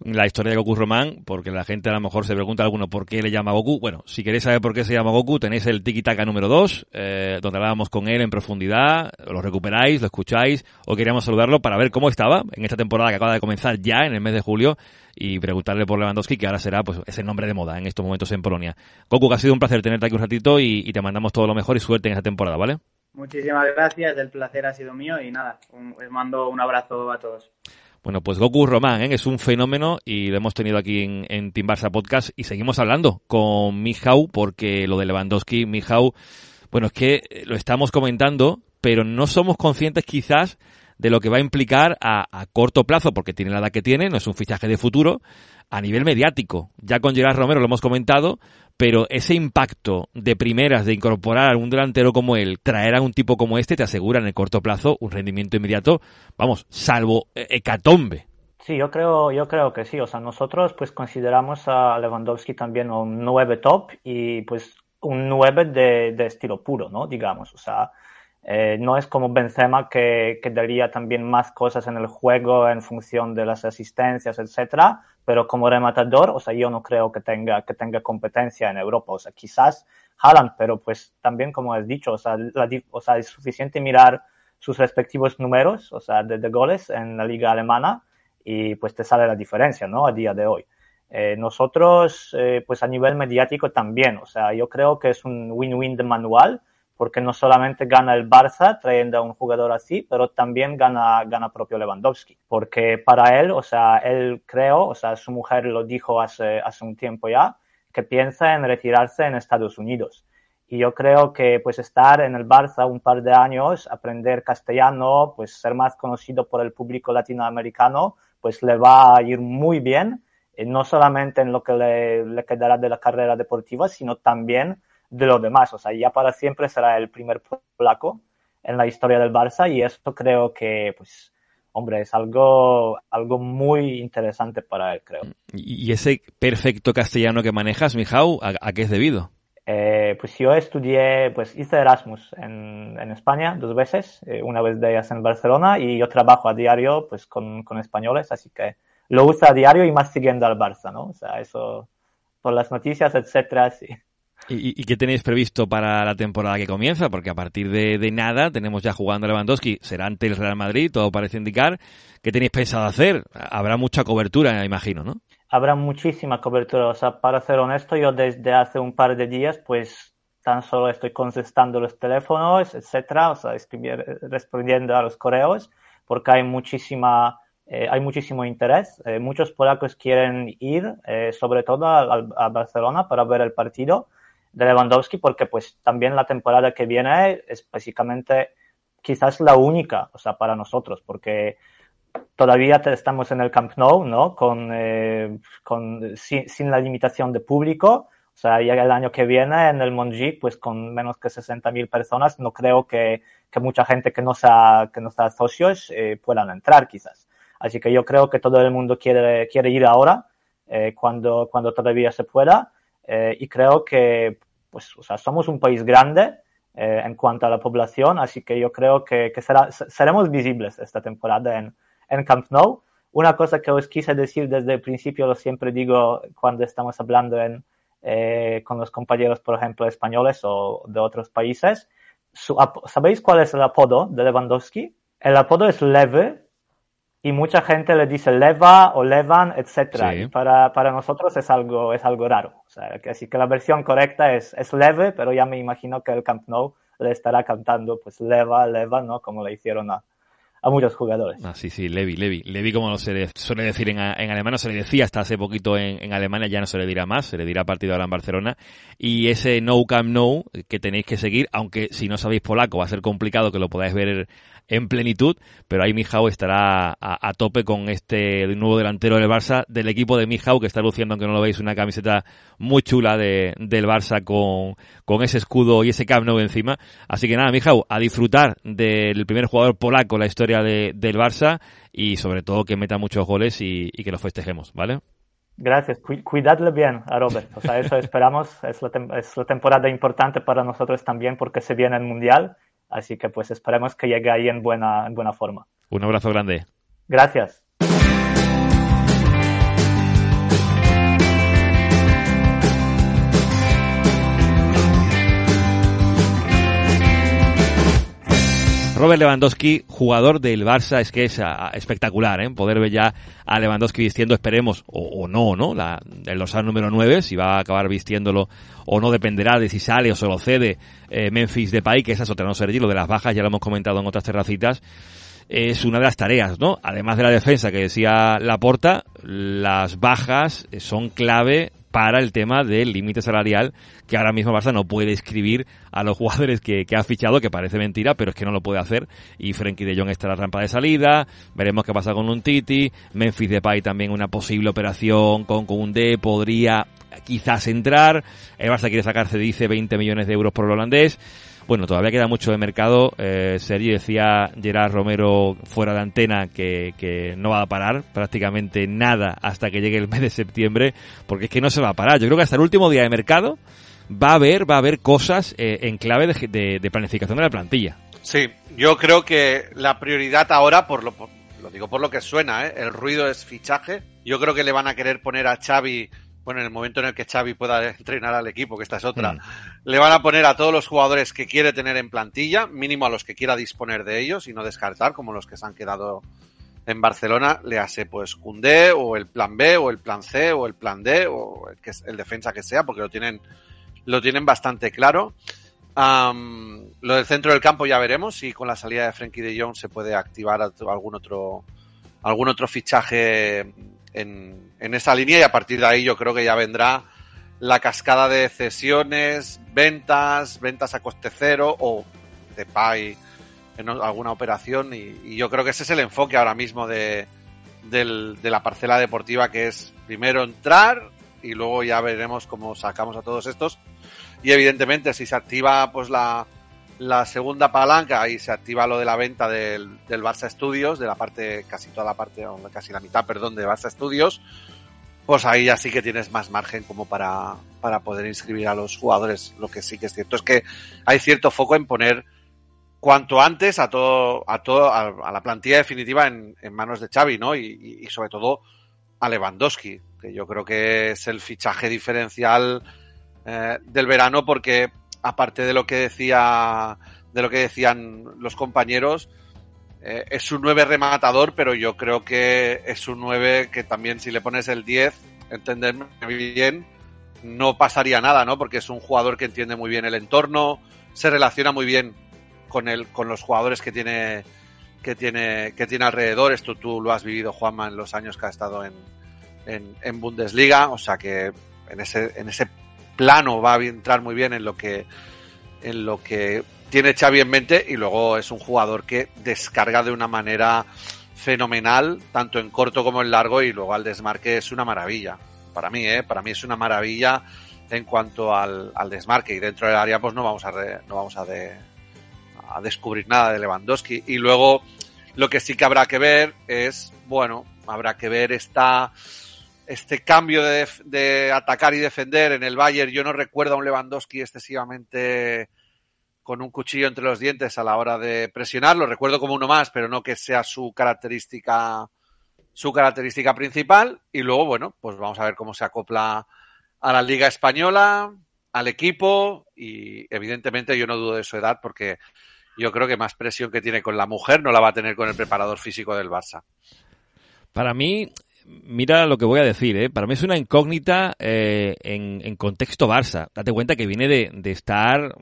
La historia de Goku Román, porque la gente a lo mejor se pregunta a alguno por qué le llama Goku. Bueno, si queréis saber por qué se llama Goku, tenéis el Tiki Taka número 2, eh, donde hablábamos con él en profundidad, lo recuperáis, lo escucháis, o queríamos saludarlo para ver cómo estaba en esta temporada que acaba de comenzar ya en el mes de julio y preguntarle por Lewandowski, que ahora será pues ese nombre de moda en estos momentos en Polonia. Goku, que ha sido un placer tenerte aquí un ratito y, te mandamos todo lo mejor y suerte en esta temporada, ¿vale? Muchísimas gracias, el placer ha sido mío y nada, un, les mando un abrazo a todos. Bueno, pues Goku Román ¿eh? es un fenómeno y lo hemos tenido aquí en, en Team Barça Podcast y seguimos hablando con Mijau porque lo de Lewandowski, Mijau, bueno, es que lo estamos comentando, pero no somos conscientes quizás de lo que va a implicar a, a, corto plazo, porque tiene la edad que tiene, no es un fichaje de futuro, a nivel mediático. Ya con Gerard Romero lo hemos comentado, pero ese impacto de primeras de incorporar a un delantero como él, traer a un tipo como este, te asegura en el corto plazo un rendimiento inmediato, vamos, salvo hecatombe. Sí, yo creo, yo creo que sí. O sea, nosotros pues consideramos a Lewandowski también un 9 top y pues un 9 de, de estilo puro, ¿no? Digamos, o sea, eh, no es como Benzema que, que, daría también más cosas en el juego en función de las asistencias, etcétera, pero como rematador, o sea, yo no creo que tenga, que tenga competencia en Europa. O sea, quizás Haaland, pero pues también como has dicho, o sea, la, o sea, es suficiente mirar sus respectivos números, o sea, de, de, goles en la liga alemana y pues te sale la diferencia, ¿no? A día de hoy. Eh, nosotros, eh, pues a nivel mediático también, o sea, yo creo que es un win-win de manual porque no solamente gana el Barça trayendo a un jugador así, pero también gana, gana propio Lewandowski. Porque para él, o sea, él creo, o sea, su mujer lo dijo hace, hace un tiempo ya, que piensa en retirarse en Estados Unidos. Y yo creo que pues estar en el Barça un par de años, aprender castellano, pues ser más conocido por el público latinoamericano, pues le va a ir muy bien, eh, no solamente en lo que le, le quedará de la carrera deportiva, sino también de los demás. O sea, ya para siempre será el primer polaco en la historia del Barça y esto creo que, pues, hombre, es algo, algo muy interesante para él, creo. ¿Y ese perfecto castellano que manejas, Mijau, a, a qué es debido? Eh, pues yo estudié, pues hice Erasmus en, en España dos veces, eh, una vez de ellas en Barcelona y yo trabajo a diario pues con, con españoles, así que lo uso a diario y más siguiendo al Barça, ¿no? O sea, eso por las noticias, etcétera, sí. ¿Y, ¿Y, qué tenéis previsto para la temporada que comienza? Porque a partir de, nada tenemos ya jugando Lewandowski, será ante el Real Madrid, todo parece indicar. ¿Qué tenéis pensado hacer? Habrá mucha cobertura, imagino, ¿no? Habrá muchísima cobertura. O sea, para ser honesto, yo desde hace un par de días, pues tan solo estoy contestando los teléfonos, etcétera, o sea, respondiendo a los correos, porque hay muchísima, eh, hay muchísimo interés. Eh, muchos polacos quieren ir, eh, sobre todo a, a Barcelona, para ver el partido de Lewandowski porque pues también la temporada que viene es básicamente quizás la única, o sea, para nosotros, porque todavía estamos en el Camp Nou, ¿no? Con, eh, con sin, la limitación de público. O sea, ya el año que viene en el Montjuic, pues con menos que 60.000 personas, no creo que, que, mucha gente que no sea, que no sea socios eh, puedan entrar quizás. Así que yo creo que todo el mundo quiere, quiere ir ahora, eh, cuando, cuando todavía se pueda. Eh, y creo que, pues, o sea, somos un país grande eh, en cuanto a la población, así que yo creo que, que será, seremos visibles esta temporada en, en Camp Nou. Una cosa que os quise decir desde el principio, lo siempre digo cuando estamos hablando en, eh, con los compañeros, por ejemplo, españoles o de otros países. Su, ¿Sabéis cuál es el apodo de Lewandowski? El apodo es Leve, y mucha gente le dice leva o levan, etcétera. Sí. Y para, para nosotros es algo, es algo raro. O sea, que, así que la versión correcta es, es leve, pero ya me imagino que el Camp Nou le estará cantando pues leva, leva, ¿no? Como le hicieron a, a muchos jugadores. Ah, sí, sí, Levi, Levi. Levi, como se le suele decir en, en alemán, no se le decía hasta hace poquito en, en, Alemania, ya no se le dirá más, se le dirá de ahora en Barcelona. Y ese No Camp No que tenéis que seguir, aunque si no sabéis polaco va a ser complicado que lo podáis ver en plenitud, pero ahí Mijau estará a, tope con este nuevo delantero del Barça, del equipo de Mijau, que está luciendo, aunque no lo veis, una camiseta muy chula de, del Barça con, con ese escudo y ese Camp encima. Así que nada, Mijau, a disfrutar del primer jugador polaco en la historia de, del Barça y sobre todo que meta muchos goles y, que lo festejemos, ¿vale? Gracias. Cuidadle bien a Robert. O sea, eso esperamos. Es la temporada importante para nosotros también porque se viene el Mundial Así que pues esperemos que llegue ahí en buena, en buena forma. Un abrazo grande. Gracias. Robert Lewandowski, jugador del Barça, es que es ah, espectacular, ¿eh? Poder ver ya a Lewandowski vistiendo, esperemos, o, no, ¿no? La, el dorsal número 9, si va a acabar vistiéndolo o no dependerá de si sale o se lo cede eh, Memphis Depay, que esa es otra, no Sergi, lo de las bajas ya lo hemos comentado en otras terracitas es una de las tareas, ¿no? Además de la defensa que decía Laporta, las bajas son clave para el tema del límite salarial que ahora mismo Barça no puede escribir a los jugadores que, ha fichado, que parece mentira, pero es que no lo puede hacer. Y Frenkie de Jong está en la rampa de salida, veremos qué pasa con un Titi, Memphis Depay también una posible operación con, un D podría quizás entrar, el Barça quiere sacarse, dice, 20 millones de euros por el holandés. Bueno, todavía queda mucho de mercado. Eh, Sergi decía Gerard Romero fuera de antena que, no va a parar prácticamente nada hasta que llegue el mes de septiembre, porque es que no se va a parar. Yo creo que hasta el último día de mercado va a haber, va a haber cosas eh, en clave de, de, planificación de la plantilla. Sí, yo creo que la prioridad ahora, por lo, lo digo por lo que suena, ¿eh? el ruido es fichaje. Yo creo que le van a querer poner a Xavi bueno, en el momento en el que Xavi pueda entrenar al equipo, que esta es otra, mm. le van a poner a todos los jugadores que quiere tener en plantilla, mínimo a los que quiera disponer de ellos y no descartar, como los que se han quedado en Barcelona, le hace pues D o el plan B o el plan C o el plan D o el, que es el defensa que sea, porque lo tienen, lo tienen bastante claro. lo del centro del campo ya veremos si con la salida de Frenkie de Jong se puede activar algún otro, algún otro fichaje en, en esa línea y a partir de ahí yo creo que ya vendrá la cascada de cesiones, ventas, ventas a coste cero o de pay en alguna operación y, yo creo que ese es el enfoque ahora mismo de, de la parcela deportiva que es primero entrar y luego ya veremos cómo sacamos a todos estos. Y evidentemente si se activa pues la, la segunda palanca y se activa lo de la venta del, del Barça Studios, de la parte, casi toda la parte, casi la mitad, perdón, de Barça Studios, pues ahí ya sí que tienes más margen como para, para poder inscribir a los jugadores. Lo que sí que es cierto es que hay cierto foco en poner cuanto antes a todo, a todo, a, la plantilla definitiva en, en, manos de Xavi, ¿no? Y, y, sobre todo a Lewandowski, que yo creo que es el fichaje diferencial eh, del verano porque aparte de lo que decía, de lo que decían los compañeros, eh, es un 9 rematador, pero yo creo que es un 9 que también si le pones el 10, entenderme bien, no pasaría nada, ¿no? Porque es un jugador que entiende muy bien el entorno, se relaciona muy bien con el, con los jugadores que tiene, que tiene, que tiene alrededor. Esto tú lo has vivido, Juanma, en los años que ha estado en, en, en Bundesliga, o sea que en ese, en ese plano va a entrar muy bien en lo que en lo que tiene Xavi en mente y luego es un jugador que descarga de una manera fenomenal, tanto en corto como en largo y luego al desmarque es una maravilla. Para mí, ¿eh? Para mí es una maravilla en cuanto al, al desmarque y dentro del área pues no vamos a no vamos a, de, a descubrir nada de Lewandowski y luego lo que sí que habrá que ver es, bueno, habrá que ver esta este cambio de, de, atacar y defender en el Bayern. Yo no recuerdo a un Lewandowski excesivamente con un cuchillo entre los dientes a la hora de presionar. Lo recuerdo como uno más, pero no que sea su característica, su característica principal. Y luego, bueno, pues vamos a ver cómo se acopla a la Liga Española, al equipo y evidentemente yo no dudo de su edad porque yo creo que más presión que tiene con la mujer no la va a tener con el preparador físico del Barça. Para mí, mira lo que voy a decir, ¿eh? para mí es una incógnita eh, en, contexto Barça. Date cuenta que viene de, de estar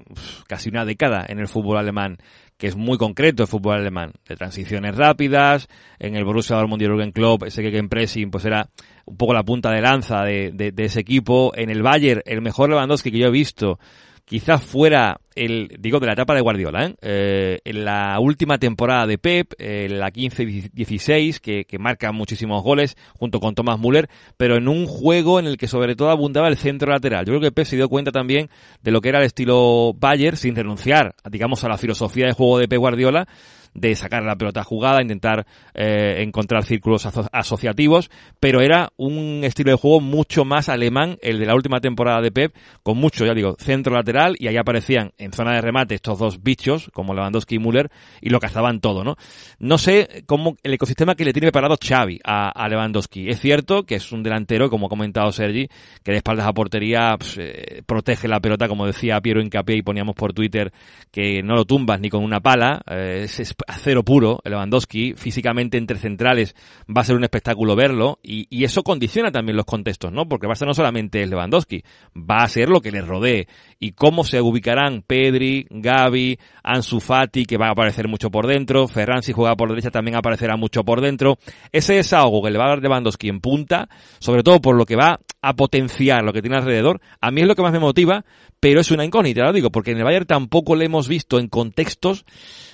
casi una década en el fútbol alemán, que es muy concreto el fútbol alemán, de transiciones rápidas, en el Borussia Dortmund y Jürgen Klopp, ese que en pressing pues era un poco la punta de lanza de, de, de ese equipo. En el Bayern, el mejor Lewandowski que yo he visto, quizás fuera el, digo, de la etapa de Guardiola, ¿eh? eh en la última temporada de Pep, eh, la 15-16, que, que marca muchísimos goles, junto con Thomas Müller, pero en un juego en el que sobre todo abundaba el centro lateral. Yo creo que Pep se dio cuenta también de lo que era el estilo Bayer, sin renunciar, digamos, a la filosofía de juego de Pep Guardiola, de sacar la pelota jugada, intentar eh, encontrar círculos asociativos, pero era un estilo de juego mucho más alemán, el de la última temporada de Pep, con mucho, ya digo, centro lateral y ahí aparecían en zona de remate estos dos bichos, como Lewandowski y Müller, y lo cazaban todo, ¿no? No sé cómo el ecosistema que le tiene preparado Xavi a, Lewandowski. Es cierto que es un delantero, como ha comentado Sergi, que de espaldas a portería pues, eh, protege la pelota, como decía Piero Incapié y poníamos por Twitter, que no lo tumbas ni con una pala, eh, es acero puro, Lewandowski, físicamente entre centrales va a ser un espectáculo verlo, y, y eso condiciona también los contextos, ¿no? Porque va a ser no solamente es Lewandowski, va a ser lo que le rodee, y cómo se ubicarán Pedri, Gavi, Ansu Fati, que va a aparecer mucho por dentro, Ferran si juega por derecha también aparecerá mucho por dentro, ese desahogo que le va a dar Lewandowski en punta, sobre todo por lo que va a potenciar lo que tiene alrededor, a mí es lo que más me motiva, pero es una incógnita, lo digo, porque en el Bayern tampoco le hemos visto en contextos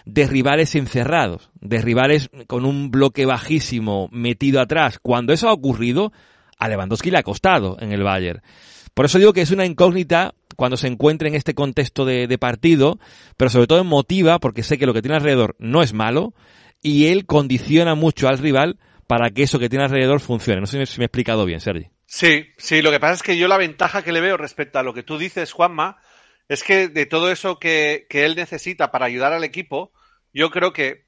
de rivales encerrados, de rivales con un bloque bajísimo metido atrás. Cuando eso ha ocurrido, a Lewandowski le ha costado en el Bayern. Por eso digo que es una incógnita cuando se encuentre en este contexto de, de partido, pero sobre todo motiva porque sé que lo que tiene alrededor no es malo y él condiciona mucho al rival para que eso que tiene alrededor funcione. No sé si me he explicado bien, Sergi. Sí, sí, lo que pasa es que yo la ventaja que le veo respecto a lo que tú dices, Juanma, es que de todo eso que, que él necesita para ayudar al equipo, yo creo que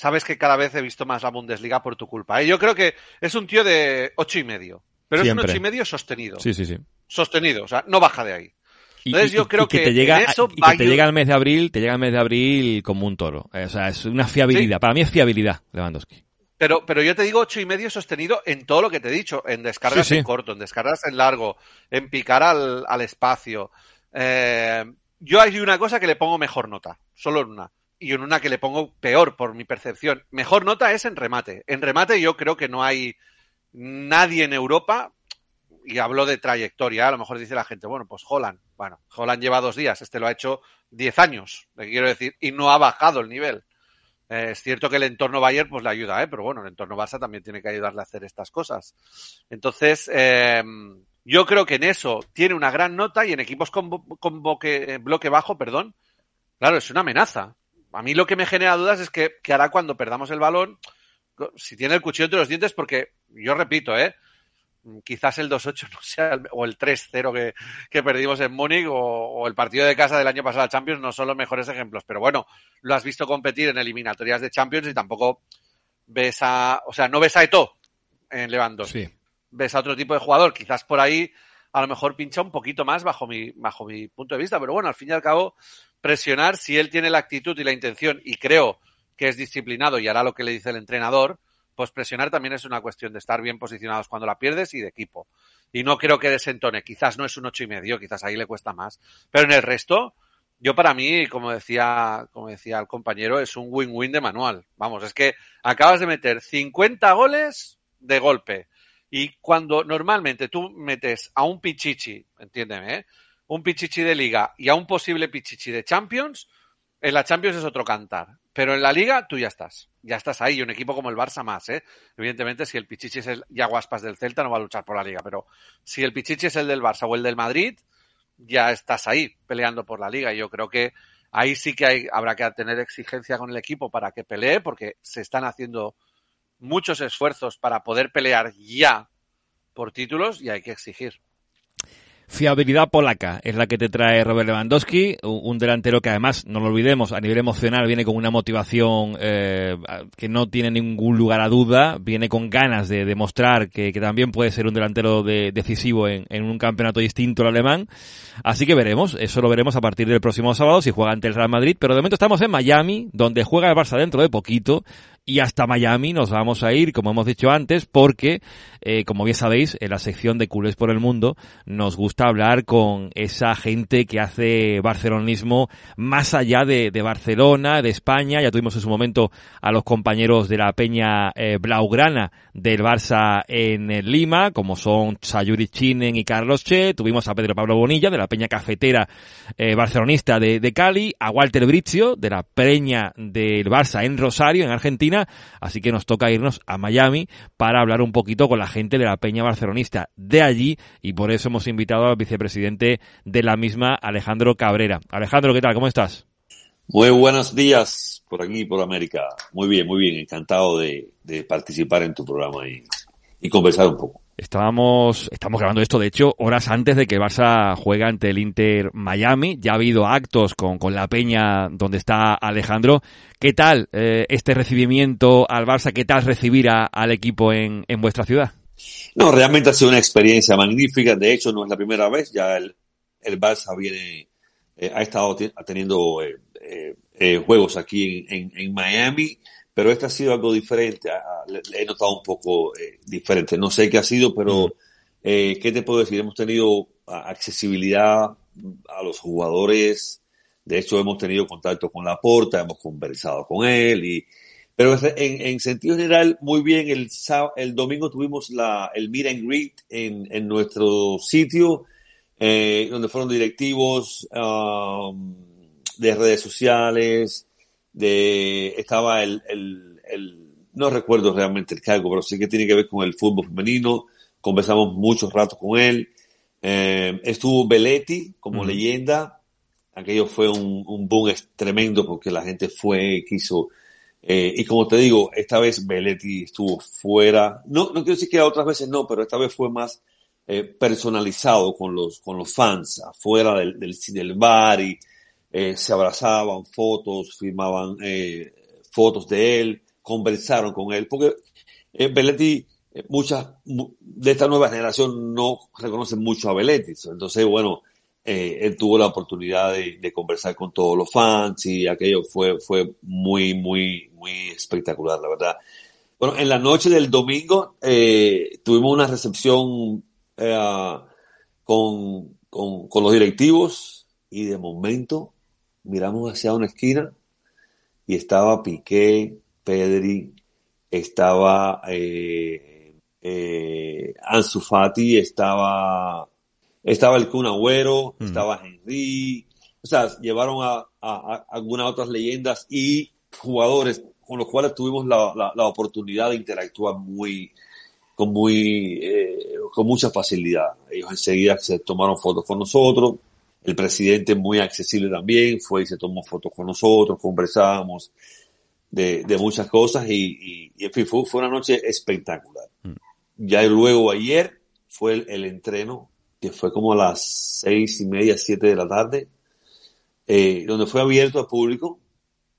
sabes que cada vez he visto más la Bundesliga por tu culpa. ¿eh? Yo creo que es un tío de ocho y medio, pero es un ocho y medio sostenido. Sí, sí, sí. Sostenido, o sea, no baja de ahí. Entonces yo creo que, te llega, eso y que te llega el mes de abril, te llega el mes de abril como un toro. O sea, es una fiabilidad. Para mí es fiabilidad, Lewandowski. Pero, pero yo te digo ocho y medio sostenido en todo lo que te he dicho, en descargas en corto, en descargas en largo, en picar al, al espacio. Eh, yo hay una cosa que le pongo mejor nota, solo en una. Y en una que le pongo peor por mi percepción. Mejor nota es en remate. En remate yo creo que no hay nadie en Europa, y hablo de trayectoria, a lo mejor dice la gente, bueno, pues Holland. Bueno, Holland lleva dos días, este lo ha hecho diez años, le quiero decir, y no ha bajado el nivel. Eh, es cierto que el entorno Bayern pues le ayuda, ¿eh? pero bueno, el entorno Barça también tiene que ayudarle a hacer estas cosas. Entonces, eh, yo creo que en eso tiene una gran nota y en equipos con, con bloque, bajo, perdón, claro, es una amenaza. A mí lo que me genera dudas es que, que hará cuando perdamos el balón, si tiene el cuchillo entre los dientes, porque yo repito, ¿eh? quizás el 2-8 no sea, el, o el 3-0 que, que, perdimos en Múnich o, o, el partido de casa del año pasado a Champions no son los mejores ejemplos, pero bueno, lo has visto competir en eliminatorias de Champions y tampoco ves a, o sea, no ves a Eto en Lewandowski. Sí. Ves a otro tipo de jugador, quizás por ahí a lo mejor pincha un poquito más bajo mi, bajo mi punto de vista, pero bueno, al fin y al cabo, presionar, si él tiene la actitud y la intención, y creo que es disciplinado y hará lo que le dice el entrenador, pues presionar también es una cuestión de estar bien posicionados cuando la pierdes y de equipo. Y no creo que desentone. Quizás no es un ocho y medio, quizás ahí le cuesta más. Pero en el resto, yo para mí, como decía, como decía el compañero, es un win-win de manual. Vamos, es que acabas de meter 50 goles de golpe. Y cuando normalmente tú metes a un pichichi, entiéndeme, ¿eh? un pichichi de liga y a un posible pichichi de Champions, en la Champions es otro cantar. Pero en la liga tú ya estás. Ya estás ahí. Un equipo como el Barça más, ¿eh? Evidentemente, si el Pichichi es el Yaguaspas del Celta, no va a luchar por la liga. Pero si el Pichichi es el del Barça o el del Madrid, ya estás ahí peleando por la liga. Y yo creo que ahí sí que hay, habrá que tener exigencia con el equipo para que pelee, porque se están haciendo muchos esfuerzos para poder pelear ya por títulos y hay que exigir. Fiabilidad polaca es la que te trae Robert Lewandowski, un delantero que además, no lo olvidemos, a nivel emocional viene con una motivación eh, que no tiene ningún lugar a duda, viene con ganas de demostrar que, también puede ser un delantero de, decisivo en, en, un campeonato distinto al alemán. Así que veremos, eso lo veremos a partir del próximo sábado si juega ante el Real Madrid, pero de momento estamos en Miami, donde juega el Barça dentro de poquito y hasta Miami nos vamos a ir, como hemos dicho antes, porque, eh, como bien sabéis, en la sección de culés por el mundo nos gusta hablar con esa gente que hace barcelonismo más allá de, de Barcelona, de España. Ya tuvimos en su momento a los compañeros de la Peña eh, Blaugrana del Barça en Lima, como son Sayuri Chinen y Carlos Che. Tuvimos a Pedro Pablo Bonilla de la Peña Cafetera eh, barcelonista de, de Cali, a Walter Brizio de la Peña del Barça en Rosario, en Argentina así que nos toca irnos a Miami para hablar un poquito con la gente de la Peña Barcelonista de allí y por eso hemos invitado al vicepresidente de la misma, Alejandro Cabrera. Alejandro, ¿qué tal? ¿Cómo estás? Muy buenos días por aquí, por América. Muy bien, muy bien. Encantado de, participar en tu programa y, y conversar un poco. Estábamos, estamos grabando esto, de hecho, horas antes de que Barça juegue ante el Inter Miami. Ya ha habido actos con, con la peña donde está Alejandro. ¿Qué tal eh, este recibimiento al Barça? ¿Qué tal recibir al equipo en, en vuestra ciudad? No, realmente ha sido una experiencia magnífica. De hecho, no es la primera vez. Ya el, el Barça viene, eh, ha estado teniendo eh, juegos aquí en, en, Miami, pero este ha sido algo diferente. Le, he notado un poco diferente. No sé qué ha sido, pero ¿qué te puedo decir? Hemos tenido accesibilidad a los jugadores. De hecho, hemos tenido contacto con la porta, hemos conversado con él y pero en, en, sentido general, muy bien. El, el domingo tuvimos la, el meet and greet en, en nuestro sitio, eh, donde fueron directivos um, de redes sociales, de, estaba el, el, el, no recuerdo realmente el cargo, pero sí que tiene que ver con el fútbol femenino. Conversamos muchos ratos con él. Eh, estuvo Belletti como leyenda. Aquello fue un, un boom tremendo porque la gente fue, quiso eh, y como te digo, esta vez Belletti estuvo fuera. No, no quiero decir que otras veces no, pero esta vez fue más eh, personalizado con los, con los fans, afuera del, del, del bar y eh, se abrazaban, fotos, firmaban eh, fotos de él, conversaron con él, porque eh, Belletti, eh, muchas de esta nueva generación no reconocen mucho a Belletti. Entonces, bueno, él tuvo la oportunidad de, conversar con todos los fans y aquello fue, fue muy, muy, muy espectacular, la verdad. Bueno, en la noche del domingo tuvimos una recepción con, con, los directivos y de momento miramos hacia una esquina y estaba Piqué, Pedri, estaba eh, eh, Ansu Fati, estaba estaba el Kun Agüero, mm. estaba Henry, o sea, llevaron a, a, algunas otras leyendas y jugadores con los cuales tuvimos la, la, la oportunidad de interactuar muy, con muy, eh, con mucha facilidad. Ellos enseguida se tomaron fotos con nosotros. El presidente muy accesible también fue y se tomó fotos con nosotros, conversábamos de, de muchas cosas y, y, en fin, fue, fue una noche espectacular. Mm. Ya luego ayer fue el, el entreno que fue como a las seis y media, siete de la tarde, eh, donde fue abierto al público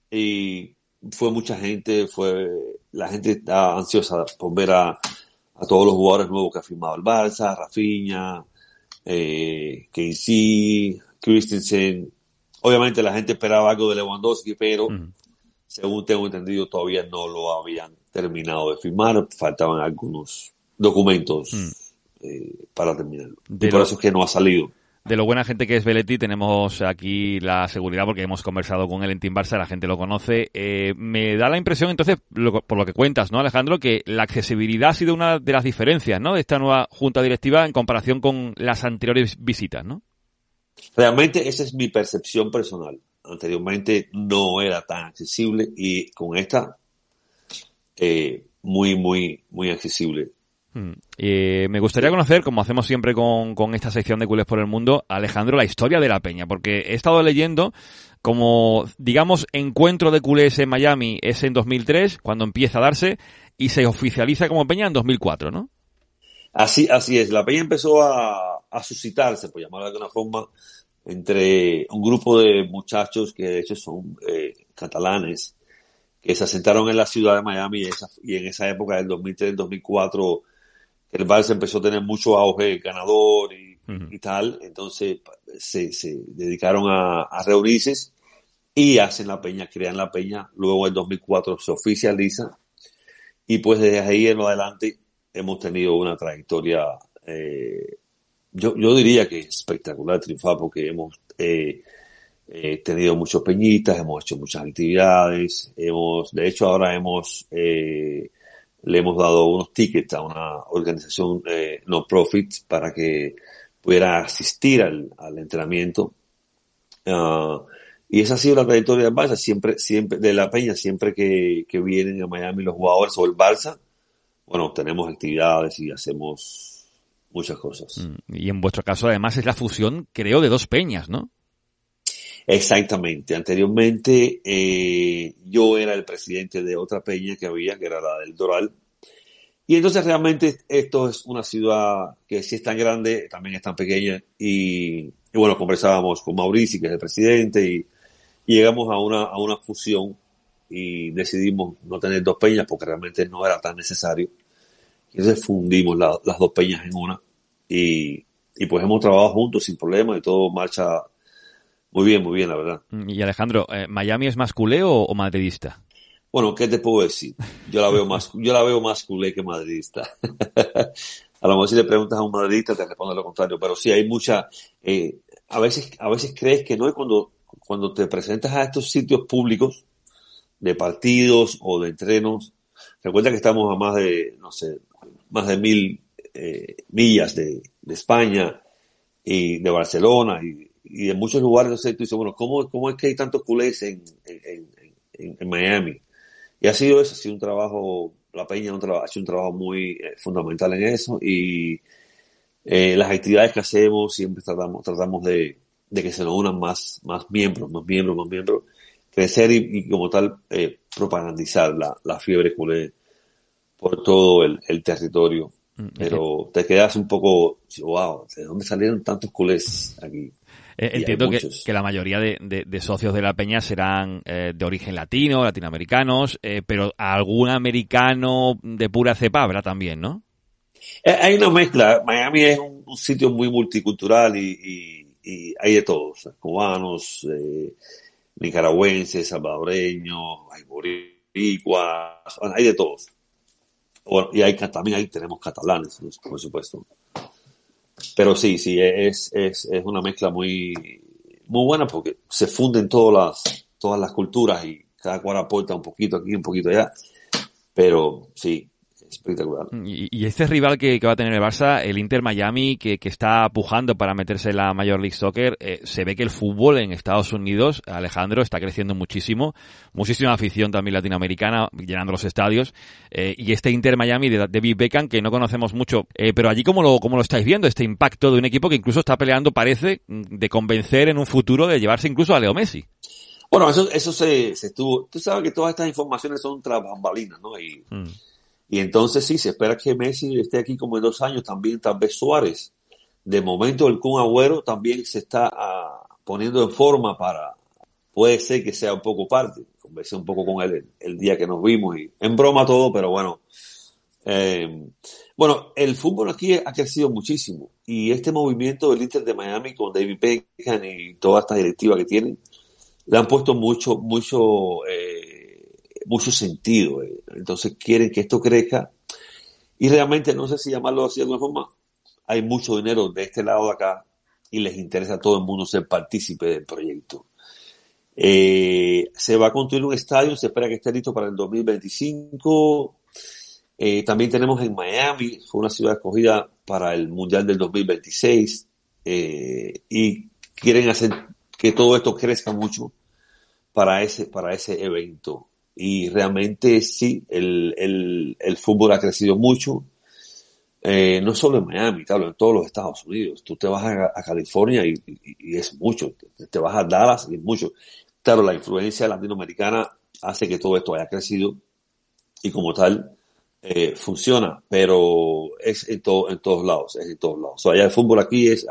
y fue mucha gente, fue la gente estaba ansiosa por ver a, a todos los jugadores nuevos que ha firmado el Barça, Rafinha, eh, Casey, Christensen. Obviamente la gente esperaba algo de Lewandowski, pero según tengo entendido todavía no lo habían terminado de firmar, faltaban algunos documentos. Eh, para terminarlo. y por eso es que no ha salido. De lo buena gente que es Belletti, tenemos aquí la seguridad porque hemos conversado con él en Team Barça, la gente lo conoce. Eh, me da la impresión, entonces, por lo que cuentas, ¿no, Alejandro? Que la accesibilidad ha sido una de las diferencias, ¿no? De esta nueva junta directiva en comparación con las anteriores visitas, ¿no? Realmente esa es mi percepción personal. Anteriormente no era tan accesible y con esta, eh, muy, muy, muy accesible. Mm. Eh, me gustaría conocer, como hacemos siempre con, con, esta sección de Culés por el Mundo, Alejandro, la historia de la peña, porque he estado leyendo como, digamos, encuentro de culés en Miami es en 2003, cuando empieza a darse, y se oficializa como peña en 2004, ¿no? Así, así es, la peña empezó a, a suscitarse, por llamarlo de alguna forma, entre un grupo de muchachos que de hecho son eh, catalanes, que se asentaron en la ciudad de Miami y, esa, y en esa época del 2003-2004 el Barça empezó a tener mucho auge ganador y, y tal, entonces se, se dedicaron a, a, reunirse y hacen la peña, crean la peña, luego en 2004 se oficializa y pues desde ahí en lo adelante hemos tenido una trayectoria, eh, yo, yo diría que espectacular, triunfar, porque hemos eh, eh, tenido muchos peñitas, hemos hecho muchas actividades, hemos, de hecho ahora hemos eh, le hemos dado unos tickets a una organización eh, no profit para que pudiera asistir al, al entrenamiento. Uh, y esa ha sido la trayectoria del Barça, siempre, siempre, de la Peña, siempre que, que vienen a Miami los jugadores o el Barça, bueno, tenemos actividades y hacemos muchas cosas. Mm, y en vuestro caso, además, es la fusión, creo, de dos peñas, ¿no? Exactamente. Anteriormente eh, yo era el presidente de otra peña que había, que era la del Doral. Y entonces realmente esto es una ciudad que sí es tan grande, también es tan pequeña. Y, y bueno, conversábamos con Mauricio, que es el presidente, y, y llegamos a una, a una fusión y decidimos no tener dos peñas porque realmente no era tan necesario. Entonces fundimos la- las dos peñas en una y, y pues hemos trabajado juntos sin problema y todo marcha muy bien, muy bien, la verdad. Y Alejandro, eh, ¿Miami es más culé o, o madridista? Bueno, ¿qué te puedo decir? Yo la veo más, yo la veo más culé que madridista. a lo mejor si le preguntas a un madridista te responde lo contrario, pero sí hay mucha, eh, a veces, a veces crees que no es cuando, cuando te presentas a estos sitios públicos de partidos o de entrenos. Recuerda que estamos a más de, no sé, más de mil eh, millas de, de España y de Barcelona y, y de muchos lugares. Entonces tú dices, bueno, ¿cómo, cómo es que hay tantos culés en, en, en, en Miami? Y ha sido eso, ha sido un trabajo, la Peña ha hecho un trabajo muy eh, fundamental en eso y eh, las actividades que hacemos siempre tratamos, tratamos de, de que se nos unan más, más miembros, más miembros, más miembros, crecer y, y como tal eh, propagandizar la, la fiebre culé por todo el, el territorio. Mm, Pero te quedas un poco, wow, ¿de dónde salieron tantos culés aquí? Eh, entiendo que, que la mayoría de, de- de socios de la peña serán eh, de origen latino, latinoamericanos, eh, pero algún americano de pura cepa habrá también, ¿no? Hay una mezcla. Miami es un, un sitio muy multicultural y, y- y hay de todos. Cubanos, nicaragüenses, salvadoreños, hay boricuas, hay de todos. Bueno, y hay, también ahí tenemos catalanes, por supuesto. Pero sí, sí, es, es, es una mezcla muy, muy buena porque se funden todas las, todas las culturas y cada cual aporta un poquito aquí, un poquito allá. Pero sí, espectacular. Y, y este rival que, que va a tener el Barça, el Inter Miami, que, que está pujando para meterse en la Major League Soccer, eh, se ve que el fútbol en Estados Unidos, Alejandro, está creciendo muchísimo, muchísima afición también latinoamericana, llenando los estadios, eh, y este Inter Miami de David Beckham, que no conocemos mucho, eh, pero allí cómo lo, cómo lo estáis viendo, este impacto de un equipo que incluso está peleando, parece, de convencer en un futuro de llevarse incluso a Leo Messi. Bueno, eso, eso se, se estuvo. Tú sabes que todas estas informaciones son tras bambalinas, ¿no? Y, Mm. Y entonces sí, se espera que Messi esté aquí como en dos años, también tal vez Suárez. De momento el Kun Agüero también se está ah, poniendo en forma para, puede ser que sea un poco parte. Conversé un poco con él el, día que nos vimos y en broma todo, pero bueno. Eh, bueno, el fútbol aquí ha crecido muchísimo y este movimiento del Inter de Miami con David Beckham y toda esta directiva que tienen, le han puesto mucho, mucho, eh, mucho sentido. eh. Entonces quieren que esto crezca y realmente, no sé si llamarlo así de alguna forma, hay mucho dinero de este lado de acá y les interesa a todo el mundo ser partícipe del proyecto. Eh, se va a construir un estadio, se espera que esté listo para el 2025. Eh, también tenemos en Miami, fue una ciudad escogida para el Mundial del 2026 eh, y quieren hacer que todo esto crezca mucho para ese, para ese evento. Y realmente sí, el, el, fútbol ha crecido mucho, eh, no solo en Miami, claro, en todos los Estados Unidos. Tú te vas a, California y, es mucho, te, vas a Dallas y es mucho. Claro, la influencia latinoamericana hace que todo esto haya crecido y como tal eh, funciona, pero es en, todo, en todos lados, es en todos lados. O sea, ya el fútbol aquí es,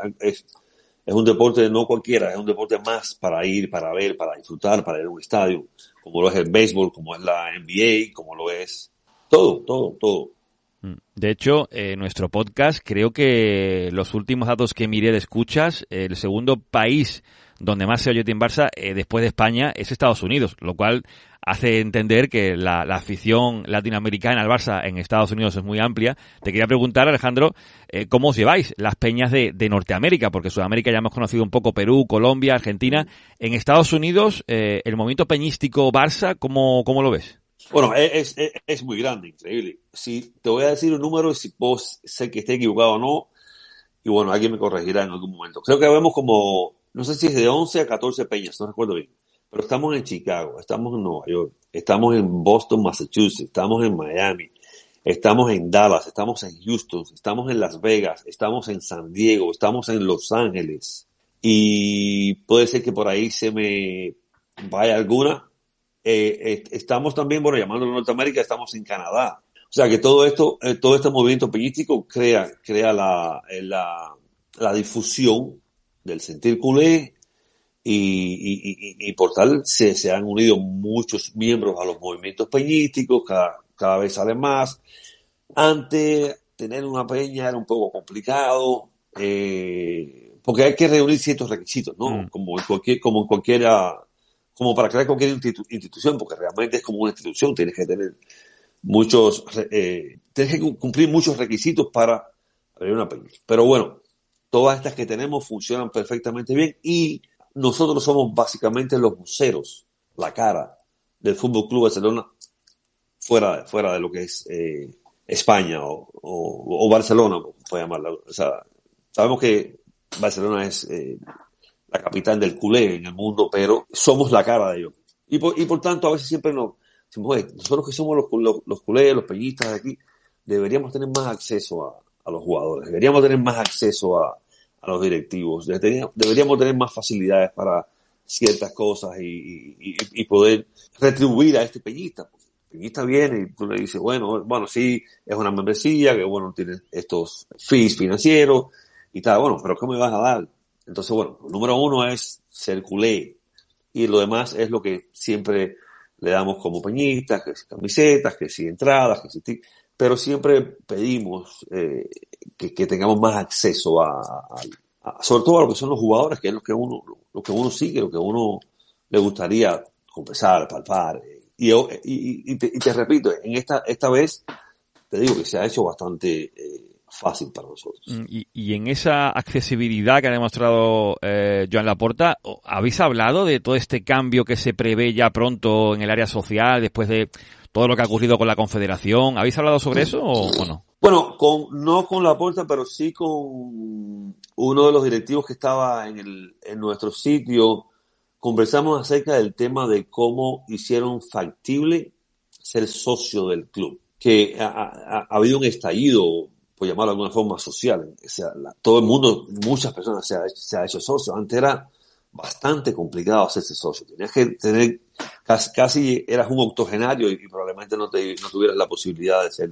es un deporte no cualquiera, es un deporte más para ir, para ver, para disfrutar, para ir a un estadio, como lo es el béisbol, como es la NBA, como lo es todo, todo, todo. Mm. De hecho, eh, nuestro podcast, creo que los últimos datos que miré de escuchas, el segundo país donde más se oye Team Barça eh, después de España es Estados Unidos, lo cual hace entender que la, afición latinoamericana al Barça en Estados Unidos es muy amplia. Te quería preguntar, Alejandro, eh, ¿cómo os lleváis las peñas de, de Norteamérica? Porque Sudamérica ya hemos conocido un poco Perú, Colombia, Argentina. En Estados Unidos, eh, el movimiento peñístico Barça, ¿cómo, cómo lo ves? Bueno, es, es, es muy grande, increíble. Si te voy a decir un número, si vos sé que esté equivocado o no, y bueno, alguien me corregirá en algún momento. Creo que vemos como, no sé si es de 11 a 14 peñas, no recuerdo bien. Pero estamos en Chicago, estamos en Nueva York, estamos en Boston, Massachusetts, estamos en Miami, estamos en Dallas, estamos en Houston, estamos en Las Vegas, estamos en San Diego, estamos en Los Ángeles, y puede ser que por ahí se me vaya alguna. Eh, estamos también, bueno, llamando a Norteamérica, estamos en Canadá. O sea que todo esto, eh, todo este movimiento peñístico crea, crea la, la, la difusión del sentir culé y, y, y, por tal se, se, han unido muchos miembros a los movimientos peñísticos, cada, cada vez salen más. Antes, tener una peña era un poco complicado, eh, porque hay que reunir ciertos requisitos, ¿no? Mm. Como en cualquier, como en cualquiera, como para crear cualquier institución, porque realmente es como una institución, tienes que tener muchos, eh, tienes que cumplir muchos requisitos para abrir una peña. Pero bueno, todas estas que tenemos funcionan perfectamente bien y nosotros somos básicamente los museros, la cara del Fútbol Club Barcelona fuera, fuera de lo que es eh, España o, o, Barcelona, puede llamarlo. O sea, sabemos que Barcelona es eh, la capital del culé en el mundo, pero somos la cara de ellos. Y por, y por tanto, a veces siempre nos decimos, nosotros que somos los, los, culés, los peñistas de aquí, deberíamos tener más acceso a los jugadores, deberíamos tener más acceso a, a los directivos, deberíamos tener más facilidades para ciertas cosas y, y, y poder retribuir a este peñista. Peñista viene y tú le dices, bueno, bueno, sí, es una membresía, que bueno, tiene estos fees financieros y tal, bueno, pero ¿qué me vas a dar? Entonces, bueno, número uno es ser culé y lo demás es lo que siempre le damos como peñistas, que si camisetas, que si entradas, que si pero siempre pedimos eh, que, que, tengamos más acceso a, a, sobre todo a lo que son los jugadores, que es lo que uno, lo que uno sigue, lo que uno le gustaría compensar, palpar, eh, y, y, y, te, repito, en esta, esta vez te digo que se ha hecho bastante eh, fácil para nosotros. Mm, y, y, en esa accesibilidad que ha demostrado eh, Joan Laporta, ¿habéis hablado de todo este cambio que se prevé ya pronto en el área social después de todo lo que ha ocurrido con la Confederación? ¿Habéis hablado sobre eso o, no? Bueno, con, no con Laporta, pero sí con uno de los directivos que estaba en, el, en nuestro sitio conversamos acerca del tema de cómo hicieron factible ser socio del club, que ha, habido un estallido, por llamarlo de alguna forma, social. O sea, todo el mundo, muchas personas se ha, se ha hecho socio. Antes era bastante complicado hacerse socio. Tenías que tener, casi, casi eras un octogenario y, probablemente no, te, no tuvieras la posibilidad de ser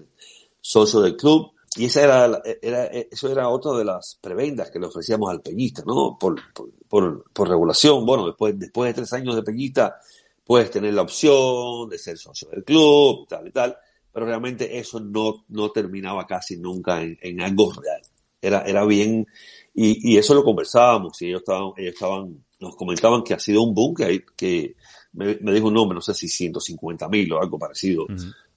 socio del club. Y esa era, era, eso era otra de las prebendas que le ofrecíamos al peñista, ¿no? Por, por, regulación. Bueno, después, después de tres años de peñista, puedes tener la opción de ser socio del club, tal y tal. Pero realmente eso no, no terminaba casi nunca en, en algo real. Era, era bien, y, y eso lo conversábamos, y ellos estaban, ellos estaban, nos comentaban que ha sido un boom, que, que me, me dijo un nombre, no sé si 150 mil o algo parecido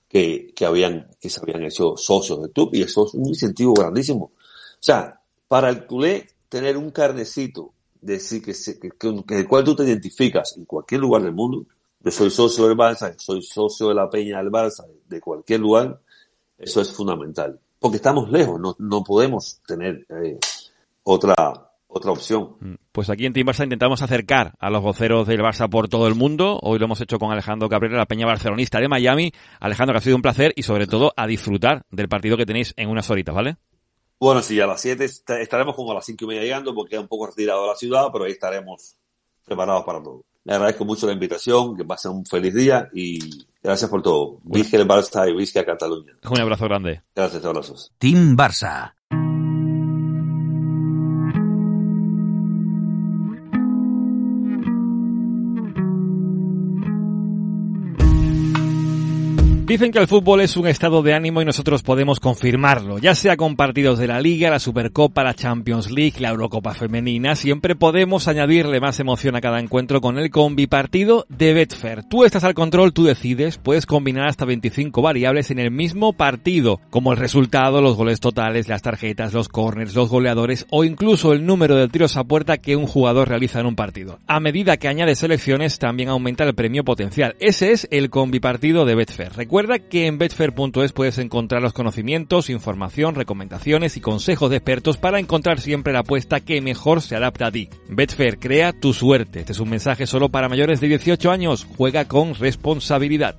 que, que, habían, que se habían hecho socios del club y eso es un incentivo grandísimo. O sea, para el culé tener un carnecito, decir que, que, que, el cual tú te identificas en cualquier lugar del mundo, yo soy socio del Barça, soy socio de la Peña del Barça, de cualquier lugar, eso es fundamental. Porque estamos lejos, no, no podemos tener eh, otra, otra opción. Mm. Pues aquí en Team Barça intentamos acercar a los voceros del Barça por todo el mundo. Hoy lo hemos hecho con Alejandro Cabrera, la peña barcelonista de Miami. Alejandro, que ha sido un placer y sobre todo a disfrutar del partido que tenéis en unas horitas, ¿vale? Bueno, sí, a las 7 estaremos como a las 5 y media llegando porque es un poco retirado de la ciudad, pero ahí estaremos preparados para todo. Le agradezco mucho la invitación, que pasen un feliz día y gracias por todo. Visca el Barça y Visca Cataluña. Un abrazo grande. Gracias, abrazos. Team Barça. Dicen que el fútbol es un estado de ánimo y nosotros podemos confirmarlo, ya sea con partidos de la Liga, la Supercopa, la Champions League, la Eurocopa Femenina, siempre podemos añadirle más emoción a cada encuentro con el combi partido de Betfair. Tú estás al control, tú decides, puedes combinar hasta 25 variables en el mismo partido, como el resultado, los goles totales, las tarjetas, los corners, los goleadores o incluso el número de tiros a puerta que un jugador realiza en un partido. A medida que añades selecciones, también aumenta el premio potencial. Ese es el combi partido de Betfair. Recuerda que en betfair.es puedes encontrar los conocimientos, información, recomendaciones y consejos de expertos para encontrar siempre la apuesta que mejor se adapta a ti. Betfair, crea tu suerte. Este es un mensaje solo para mayores de 18 años. Juega con responsabilidad.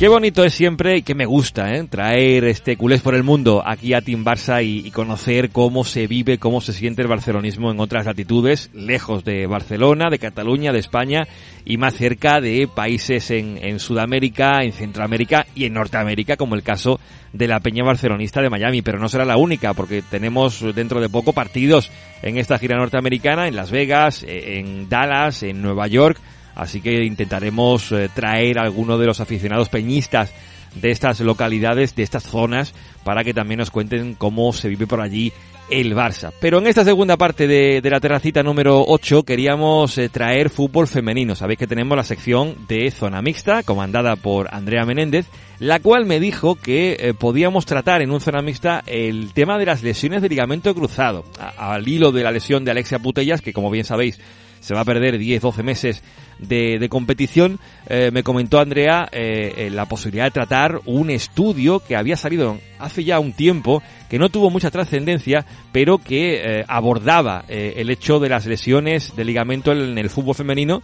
Qué bonito es siempre y que me gusta ¿eh? traer este culés por el mundo aquí a Team Barça y, conocer cómo se vive, cómo se siente el barcelonismo en otras latitudes, lejos de Barcelona, de Cataluña, de España y más cerca de países en, en Sudamérica, en Centroamérica y en Norteamérica, como el caso de la Peña Barcelonista de Miami. Pero no será la única, porque tenemos dentro de poco partidos en esta gira norteamericana, en Las Vegas, eh, en Dallas, en Nueva York Así que intentaremos eh, traer a alguno de los aficionados peñistas de estas localidades, de estas zonas, para que también nos cuenten cómo se vive por allí el Barça. Pero en esta segunda parte de, la terracita número 8 queríamos eh, traer fútbol femenino. Sabéis que tenemos la sección de zona mixta, comandada por Andrea Menéndez, la cual me dijo que eh, podíamos tratar en un zona mixta el tema de las lesiones de ligamento cruzado, al hilo de la lesión de Alexia Putellas, que como bien sabéis se va a perder 10-12 meses de, competición, eh, me comentó Andrea eh, eh, la posibilidad de tratar un estudio que había salido hace ya un tiempo, que no tuvo mucha trascendencia, pero que abordaba el hecho de las lesiones de ligamento en el fútbol femenino,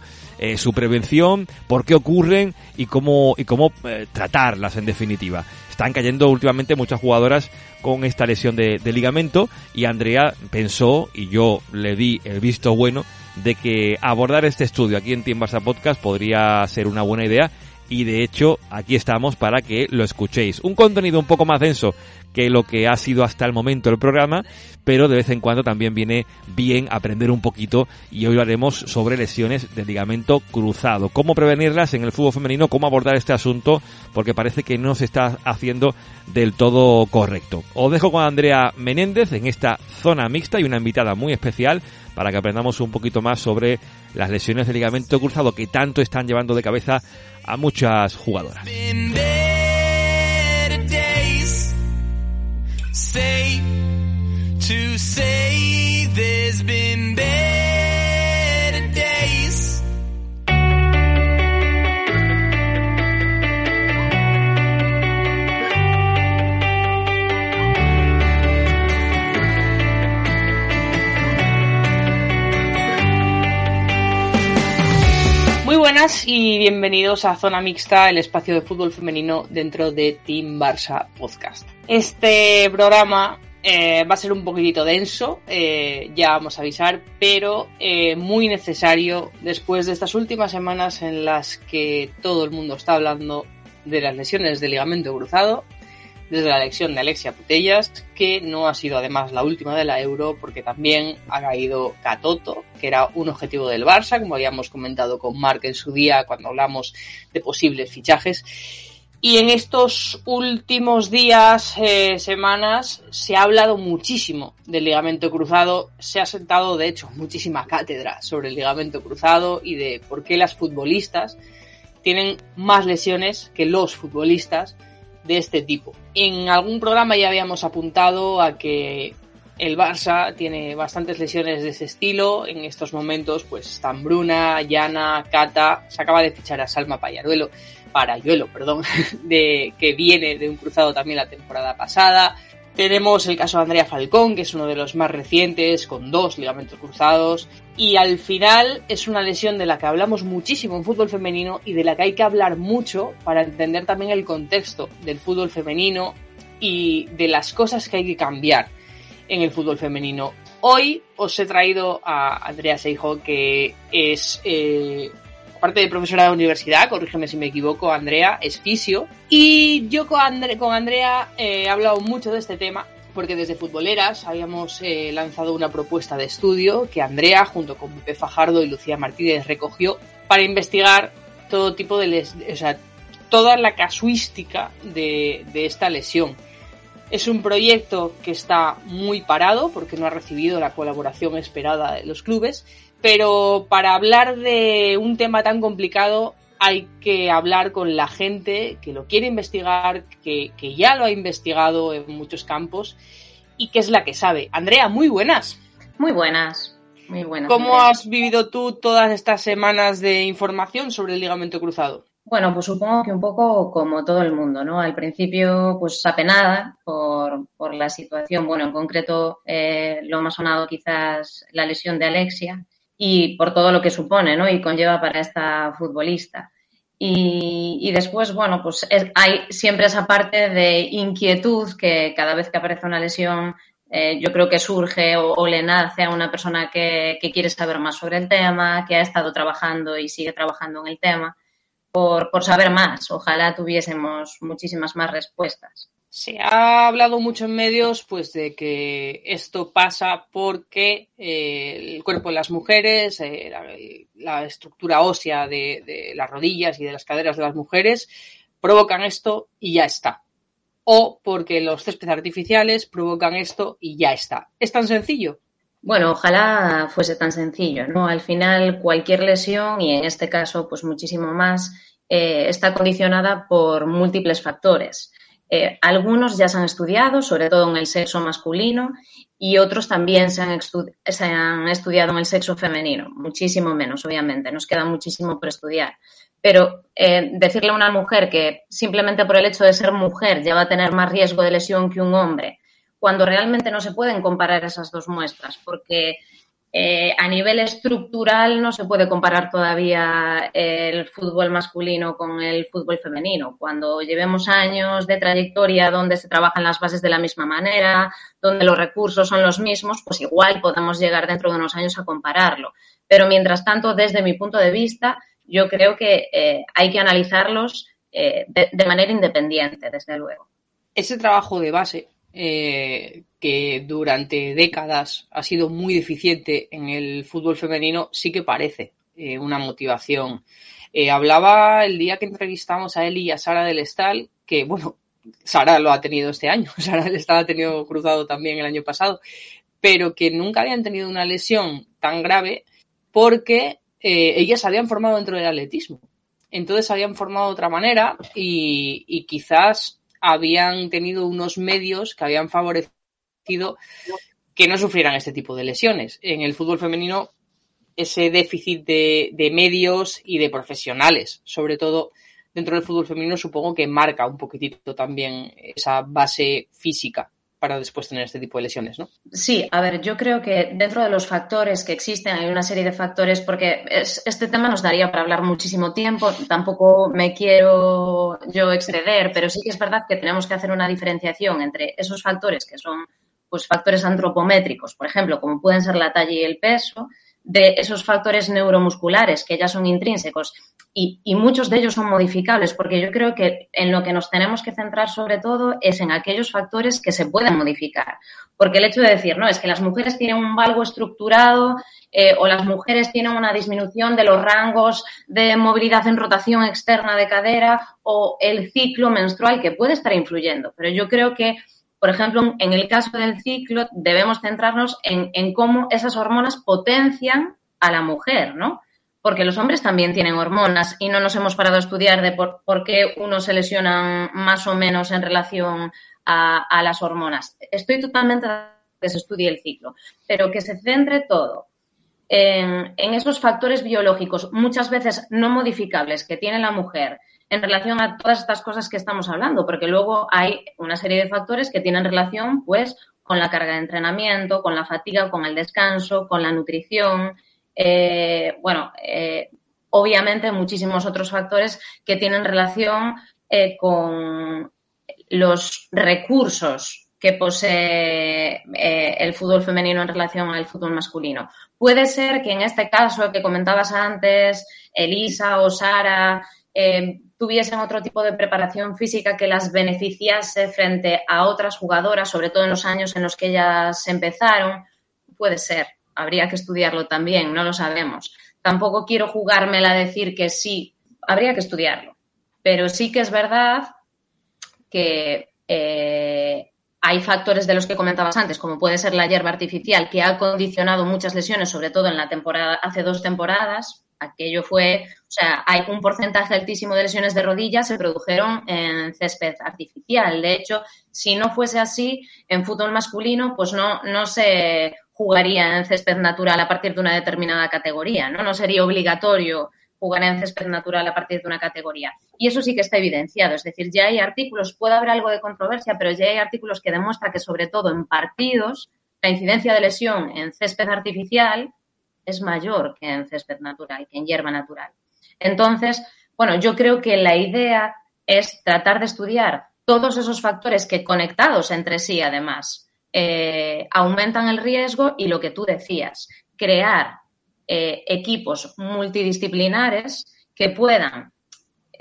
su prevención, por qué ocurren y cómo, y cómo tratarlas en definitiva. Están cayendo últimamente muchas jugadoras con esta lesión de, de, ligamento y Andrea pensó y yo le di el visto bueno de que abordar este estudio aquí en Team Podcast podría ser una buena idea y de hecho aquí estamos para que lo escuchéis. Un contenido un poco más denso que lo que ha sido hasta el momento el programa, pero de vez en cuando también viene bien aprender un poquito y hoy haremos sobre lesiones de ligamento cruzado, cómo prevenirlas en el fútbol femenino, cómo abordar este asunto, porque parece que no se está haciendo del todo correcto. Os dejo con Andrea Menéndez en esta zona mixta y una invitada muy especial para que aprendamos un poquito más sobre las lesiones de ligamento cruzado que tanto están llevando de cabeza a muchas jugadoras. Buenas y bienvenidos a Zona Mixta, el espacio de fútbol femenino dentro de Team Barça Podcast. Este programa eh, va a ser un poquitito denso, eh, ya vamos a avisar, pero eh, muy necesario después de estas últimas semanas en las que todo el mundo está hablando de las lesiones de ligamento cruzado desde la elección de Alexia Putellas, que no ha sido además la última de la Euro, porque también ha caído Catoto, que era un objetivo del Barça, como habíamos comentado con Marc en su día cuando hablamos de posibles fichajes. Y en estos últimos días, eh, semanas, se ha hablado muchísimo del ligamento cruzado. Se ha sentado, de hecho, muchísima cátedra sobre el ligamento cruzado y de por qué las futbolistas tienen más lesiones que los futbolistas de este tipo. En algún programa ya habíamos apuntado a que el Barça tiene bastantes lesiones de ese estilo. En estos momentos, pues están Bruna, Yana, Cata. Se acaba de fichar a Salma Payaruelo, Parayuelo, perdón, de, que viene de un cruzado también la temporada pasada. Tenemos el caso de Andrea Falcón, que es uno de los más recientes, con dos ligamentos cruzados. Y al final es una lesión de la que hablamos muchísimo en fútbol femenino y de la que hay que hablar mucho para entender también el contexto del fútbol femenino y de las cosas que hay que cambiar en el fútbol femenino. Hoy os he traído a Andrea Seijo, que es eh, aparte de profesora de universidad, corrígeme si me equivoco, Andrea, es fisio. Y yo con, Andrea eh, he hablado mucho de este tema porque desde Futboleras habíamos eh, lanzado una propuesta de estudio que Andrea, junto con Pepe Fajardo y Lucía Martínez, recogió para investigar todo tipo de... o sea, toda la casuística de esta lesión. Es un proyecto que está muy parado porque no ha recibido la colaboración esperada de los clubes pero para hablar de un tema tan complicado hay que hablar con la gente que lo quiere investigar, que, ya lo ha investigado en muchos campos y que es la que sabe. Andrea, muy buenas. Muy buenas, muy buenas. ¿Cómo has vivido tú todas estas semanas de información sobre el ligamento cruzado? Bueno, pues supongo que un poco como todo el mundo, ¿no? Al principio, pues apenada por, por la situación. Bueno, en concreto, eh, lo más sonado quizás la lesión de Alexia, y por todo lo que supone ¿no? y conlleva para esta futbolista. Y, después, bueno, pues hay siempre esa parte de inquietud que cada vez que aparece una lesión, eh, yo creo que surge o, le nace a una persona que, quiere saber más sobre el tema, que ha estado trabajando y sigue trabajando en el tema, por, por saber más. Ojalá tuviésemos muchísimas más respuestas. Se ha hablado mucho en medios pues de que esto pasa porque eh, el cuerpo de las mujeres, eh, la, estructura ósea de, las rodillas y de las caderas de las mujeres provocan esto y ya está. O porque los céspedes artificiales provocan esto y ya está. ¿Es tan sencillo? Bueno, ojalá fuese tan sencillo, ¿no? Al final, cualquier lesión, y en este caso, pues muchísimo más, eh, está condicionada por múltiples factores. Eh, algunos ya se han estudiado, sobre todo en el sexo masculino, y otros también se han, estudiado en el sexo femenino, muchísimo menos, obviamente, nos queda muchísimo por estudiar. Pero eh, decirle a una mujer que simplemente por el hecho de ser mujer ya va a tener más riesgo de lesión que un hombre, cuando realmente no se pueden comparar esas dos muestras, porque eh, a nivel estructural no se puede comparar todavía el fútbol masculino con el fútbol femenino. Cuando llevemos años de trayectoria donde se trabajan las bases de la misma manera, donde los recursos son los mismos, pues igual podemos llegar dentro de unos años a compararlo. Pero mientras tanto, desde mi punto de vista, yo creo que eh, hay que analizarlos eh, de manera independiente, desde luego. Ese trabajo de base eh, que durante décadas ha sido muy deficiente en el fútbol femenino, sí que parece eh, una motivación. Eh, hablaba el día que entrevistamos a él y a Sara del Estal, que bueno, Sara lo ha tenido este año, Sara del Estal ha tenido cruzado también el año pasado, pero que nunca habían tenido una lesión tan grave porque ellas habían formado dentro del atletismo. Entonces habían formado de otra manera y quizás habían tenido unos medios que habían favorecido que no sufrieran este tipo de lesiones. En el fútbol femenino, ese déficit de, medios y de profesionales, sobre todo dentro del fútbol femenino, supongo que marca un poquitito también esa base física para después tener este tipo de lesiones, ¿no? Sí, a ver, yo creo que dentro de los factores que existen hay una serie de factores porque este tema nos daría para hablar muchísimo tiempo, tampoco me quiero yo exceder, pero sí que es verdad que tenemos que hacer una diferenciación entre esos factores que son pues factores antropométricos, por ejemplo, como pueden ser la talla y el peso, de esos factores neuromusculares que ya son intrínsecos y, muchos de ellos son modificables, porque yo creo que en lo que nos tenemos que centrar sobre todo es en aquellos factores que se pueden modificar. Porque el hecho de decir, no, es que las mujeres tienen un valgo estructurado eh, o las mujeres tienen una disminución de los rangos de movilidad en rotación externa de cadera o el ciclo menstrual que puede estar influyendo. Pero yo creo que por ejemplo, en el caso del ciclo, debemos centrarnos en, en, cómo esas hormonas potencian a la mujer, ¿no? Porque los hombres también tienen hormonas y no nos hemos parado a estudiar de por, qué unos se lesionan más o menos en relación a, las hormonas. Estoy totalmente que se estudie el ciclo, pero que se centre todo en, esos factores biológicos, muchas veces no modificables, que tiene la mujer en relación a todas estas cosas que estamos hablando, porque luego hay una serie de factores que tienen relación, pues, con la carga de entrenamiento, con la fatiga, con el descanso, con la nutrición, eh, bueno, eh, obviamente muchísimos otros factores que tienen relación eh, con los recursos que posee el fútbol femenino en relación al fútbol masculino. Puede ser que en este caso que comentabas antes, Elisa o Sara tuviesen otro tipo de preparación física que las beneficiase frente a otras jugadoras, sobre todo en los años en los que ellas empezaron. Puede ser habría que estudiarlo también, no lo sabemos. Tampoco quiero jugármela a decir que sí, habría que estudiarlo. Pero sí que es verdad que eh, hay factores de los que comentabas antes, como puede ser la hierba artificial, que ha condicionado muchas lesiones, sobre todo en la temporada, hace dos temporadas. Aquello fue, o sea, hay un porcentaje altísimo de lesiones de rodillas se produjeron en césped artificial. De hecho, si no fuese así, en fútbol masculino, pues no, no se jugaría en césped natural a partir de una determinada categoría, ¿no? No sería obligatorio jugar en césped natural a partir de una categoría. Y eso sí que está evidenciado, es decir, ya hay artículos, puede haber algo de controversia, pero ya hay artículos que demuestran que sobre todo en partidos la incidencia de lesión en césped artificial es mayor que en césped natural, que en hierba natural. Entonces, bueno, yo creo que la idea es tratar de estudiar todos esos factores que conectados entre sí, además, eh, aumentan el riesgo y lo que tú decías, crear eh, equipos multidisciplinares que puedan,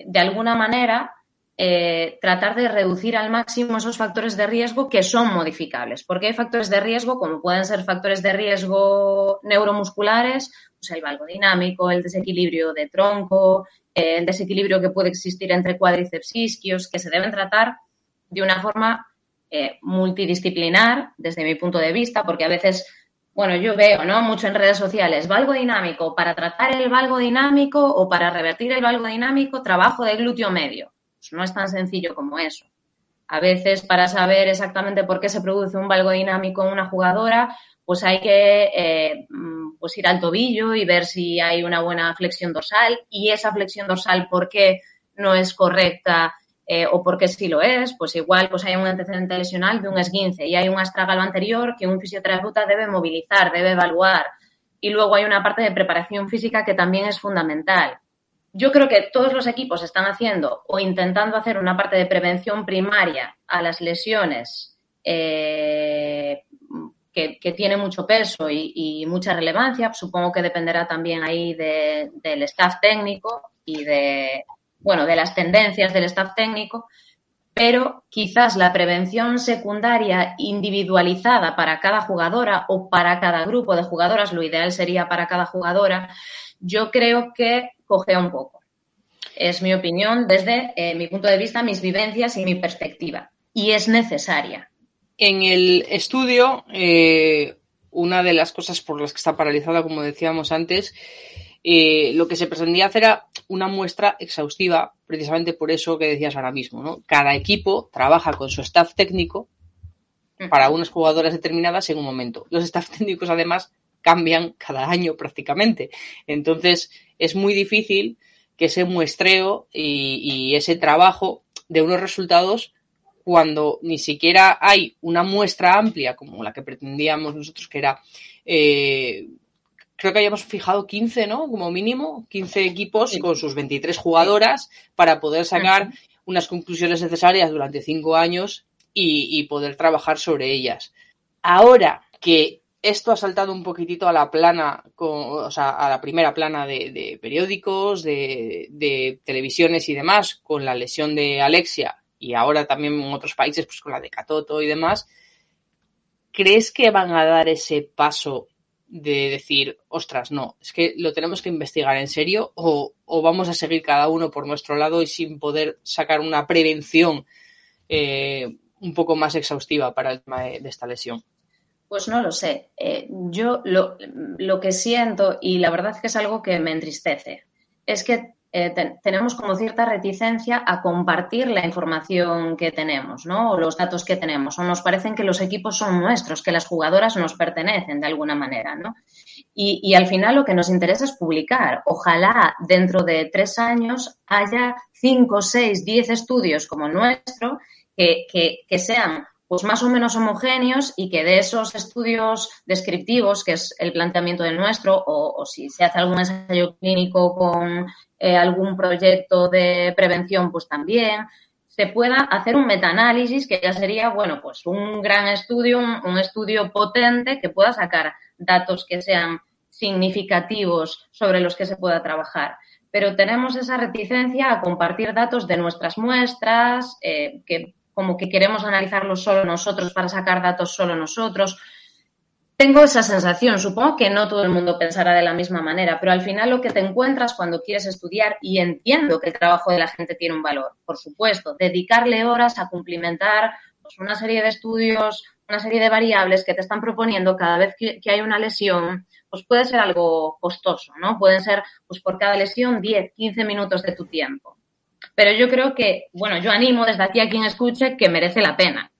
de alguna manera, eh, tratar de reducir al máximo esos factores de riesgo que son modificables. Porque hay factores de riesgo, como pueden ser factores de riesgo neuromusculares, pues el valgo dinámico, el desequilibrio de tronco, el desequilibrio que puede existir entre cuádriceps isquios, que se deben tratar de una forma eh, multidisciplinar, desde mi punto de vista, porque a veces bueno, yo veo, ¿no? Mucho en redes sociales, valgo dinámico, para tratar el valgo dinámico o para revertir el valgo dinámico, trabajo de glúteo medio. Pues no es tan sencillo como eso. A veces, para saber exactamente por qué se produce un valgo dinámico en una jugadora, pues hay que eh, pues ir al tobillo y ver si hay una buena flexión dorsal y esa flexión dorsal, ¿por qué no es correcta? Eh, o porque si lo es, pues igual pues hay un antecedente lesional de un esguince y hay un astragalo anterior que un fisioterapeuta debe movilizar, debe evaluar. Y luego hay una parte de preparación física que también es fundamental. Yo creo que todos los equipos están haciendo o intentando hacer una parte de prevención primaria a las lesiones eh, que, tiene mucho peso y, mucha relevancia. Supongo que dependerá también ahí del staff técnico y de, bueno, de las tendencias del staff técnico, pero quizás la prevención secundaria individualizada para cada jugadora o para cada grupo de jugadoras, lo ideal sería para cada jugadora, yo creo que cogea un poco. Es mi opinión desde eh, mi punto de vista, mis vivencias y mi perspectiva. Y es necesaria. En el estudio, eh, una de las cosas por las que está paralizada, como decíamos antes, eh, lo que se pretendía hacer era una muestra exhaustiva, precisamente por eso que decías ahora mismo, ¿no? Cada equipo trabaja con su staff técnico para unas jugadoras determinadas en un momento. Los staff técnicos, además, cambian cada año prácticamente. Entonces, es muy difícil que ese muestreo y, ese trabajo de unos resultados cuando ni siquiera hay una muestra amplia como la que pretendíamos nosotros, que era eh, creo que hayamos fijado 15, ¿no? Como mínimo, 15 equipos con sus 23 jugadoras para poder sacar unas conclusiones necesarias durante cinco años y, poder trabajar sobre ellas. Ahora que esto ha saltado un poquitito a la plana, o sea, a la primera plana de, periódicos, de, de, televisiones y demás, con la lesión de Alexia y ahora también en otros países, pues con la de Catoto y demás, ¿crees que van a dar ese paso de decir, ostras, no, es que lo tenemos que investigar en serio o, vamos a seguir cada uno por nuestro lado y sin poder sacar una prevención eh, un poco más exhaustiva para el tema de, esta lesión? Pues no lo sé. Eh, yo lo, lo, que siento, y la verdad es que es algo que me entristece, es que eh, tenemos como cierta reticencia a compartir la información que tenemos, ¿no? O los datos que tenemos. O nos parecen que los equipos son nuestros, que las jugadoras nos pertenecen de alguna manera, ¿no? Y, al final lo que nos interesa es publicar. Ojalá dentro de tres años haya cinco, seis, diez estudios como nuestro que, que sean pues más o menos homogéneos y que de esos estudios descriptivos, que es el planteamiento del nuestro, o, si se hace algún ensayo clínico con eh, algún proyecto de prevención, pues también se pueda hacer un metaanálisis que ya sería, bueno, pues un gran estudio, un, estudio potente que pueda sacar datos que sean significativos sobre los que se pueda trabajar. Pero tenemos esa reticencia a compartir datos de nuestras muestras, eh, que como que queremos analizarlo solo nosotros para sacar datos solo nosotros. Tengo esa sensación, supongo que no todo el mundo pensará de la misma manera, pero al final lo que te encuentras cuando quieres estudiar, y entiendo que el trabajo de la gente tiene un valor, por supuesto, dedicarle horas a cumplimentar pues, una serie de estudios, una serie de variables que te están proponiendo cada vez que, que, hay una lesión, pues puede ser algo costoso, ¿no? Pueden ser, pues por cada lesión, 10, 15 minutos de tu tiempo. Pero yo creo que, bueno, yo animo desde aquí a quien escuche que merece la pena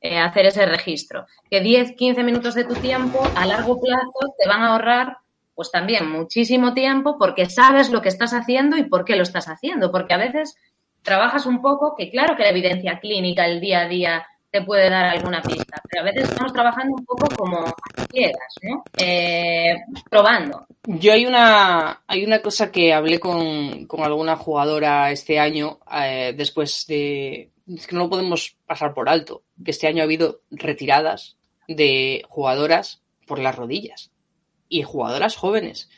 eh, hacer ese registro. Que 10, 15 minutos de tu tiempo a largo plazo te van a ahorrar pues también muchísimo tiempo porque sabes lo que estás haciendo y por qué lo estás haciendo. Porque a veces trabajas un poco, que claro que la evidencia clínica, el día a día, te puede dar alguna pista, pero a veces estamos trabajando un poco como a ciegas, ¿no? Eh, probando. Yo hay una, hay una cosa que hablé con, con alguna jugadora este año, eh, después de... Es que no lo podemos pasar por alto, que este año ha habido retiradas de jugadoras por las rodillas y jugadoras jóvenes.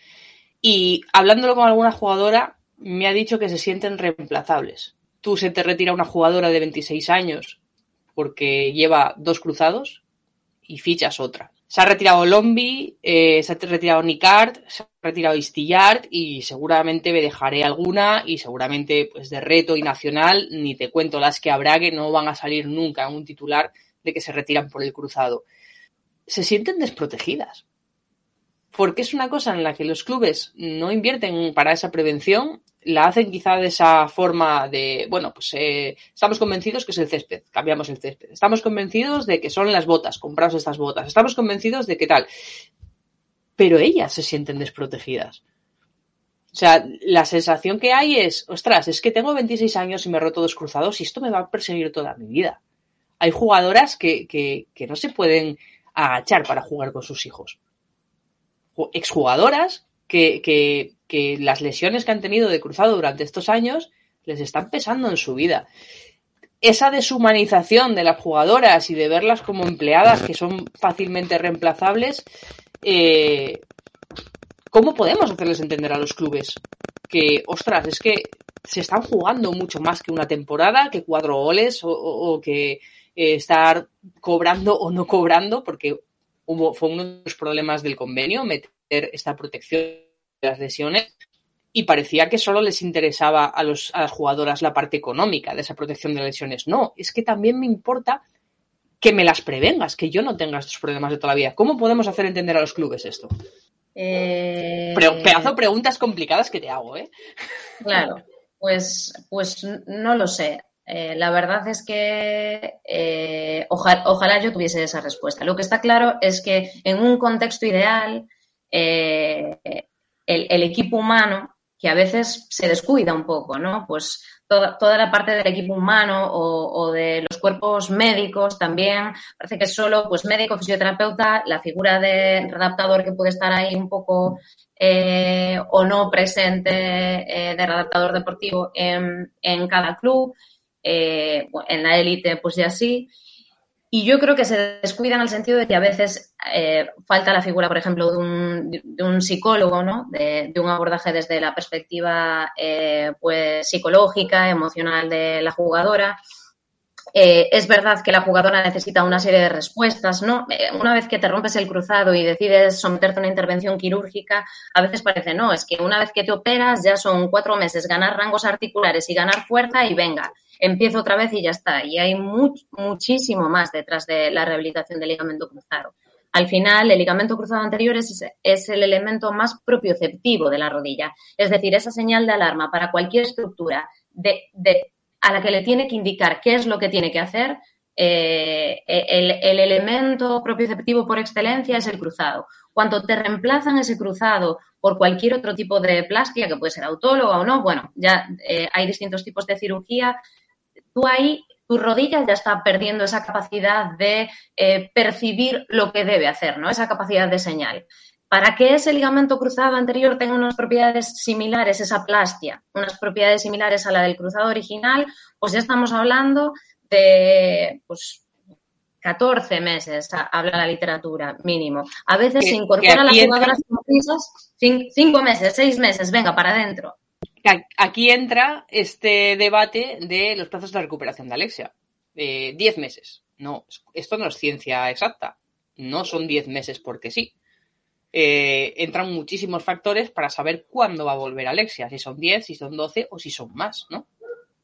Y hablándolo con alguna jugadora, me ha dicho que se sienten reemplazables. Tú se te retira una jugadora de 26 años porque lleva dos cruzados y fichas otra. Se ha retirado Lombi, eh, se ha retirado Nicard, se ha retirado Istillard y seguramente me dejaré alguna y seguramente pues de reto y nacional ni te cuento las que habrá que no van a salir nunca en un titular de que se retiran por el cruzado. Se sienten desprotegidas porque es una cosa en la que los clubes no invierten para esa prevención, la hacen quizá de esa forma de, bueno, pues eh, estamos convencidos que es el césped, cambiamos el césped, estamos convencidos de que son las botas, compramos estas botas, estamos convencidos de que tal, pero ellas se sienten desprotegidas. O sea, la sensación que hay es, ostras, es que tengo 26 años y me roto dos cruzados y esto me va a perseguir toda mi vida. Hay jugadoras que, que, que no se pueden agachar para jugar con sus hijos exjugadoras que, que, las lesiones que han tenido de cruzado durante estos años les están pesando en su vida. Esa deshumanización de las jugadoras y de verlas como empleadas que son fácilmente reemplazables, eh, ¿cómo podemos hacerles entender a los clubes que, ostras, es que se están jugando mucho más que una temporada, que cuatro goles o, que eh, estar cobrando o no cobrando, porque hubo, fue uno de los problemas del convenio, esta protección de las lesiones y parecía que solo les interesaba a, los, a las jugadoras la parte económica de esa protección de lesiones. No, es que también me importa que me las prevengas, que yo no tenga estos problemas de toda la vida. ¿Cómo podemos hacer entender a los clubes esto? Eh... Pero, pedazo de preguntas complicadas que te hago, ¿eh? Claro, pues, pues no lo sé. Eh, la verdad es que eh, ojalá, ojalá, yo tuviese esa respuesta. Lo que está claro es que en un contexto ideal, eh, el, equipo humano, que a veces se descuida un poco, ¿no? Pues toda, toda la parte del equipo humano o, de los cuerpos médicos también, parece que solo pues médico, fisioterapeuta, la figura de redactador que puede estar ahí un poco eh, o no presente eh, de redactador deportivo en, en cada club, eh, en la élite pues ya sí. Y yo creo que se descuidan en el sentido de que a veces eh, falta la figura, por ejemplo, de un, de un psicólogo, ¿no? De, de, un abordaje desde la perspectiva eh, pues, psicológica, emocional de la jugadora. Eh, es verdad que la jugadora necesita una serie de respuestas, ¿no? Una vez que te rompes el cruzado y decides someterte a una intervención quirúrgica, a veces parece, no, es que una vez que te operas ya son cuatro meses, ganar rangos articulares y ganar fuerza y venga, empiezo otra vez y ya está. Y hay much, muchísimo más detrás de la rehabilitación del ligamento cruzado. Al final, el ligamento cruzado anterior es, es, el elemento más propioceptivo de la rodilla, es decir, esa señal de alarma para cualquier estructura de, de, a la que le tiene que indicar qué es lo que tiene que hacer. Eh, el, el, elemento propioceptivo por excelencia es el cruzado. Cuando te reemplazan ese cruzado por cualquier otro tipo de plástica, que puede ser autóloga o no, bueno, ya eh, hay distintos tipos de cirugía tú ahí, tu rodilla ya está perdiendo esa capacidad de eh, percibir lo que debe hacer, ¿no? Esa capacidad de señal. Para que ese ligamento cruzado anterior tenga unas propiedades similares, esa plastia, unas propiedades similares a la del cruzado original, pues ya estamos hablando de, pues, 14 meses, habla la literatura, mínimo. A veces se incorporan las jugadoras prisas, cinco meses, seis meses, venga, para adentro. Aquí entra este debate de los plazos de recuperación de Alexia. Eh, diez meses. No, esto no es ciencia exacta. No son diez meses porque sí. Eh, entran muchísimos factores para saber cuándo va a volver Alexia. Si son diez, si son doce o si son más, ¿no?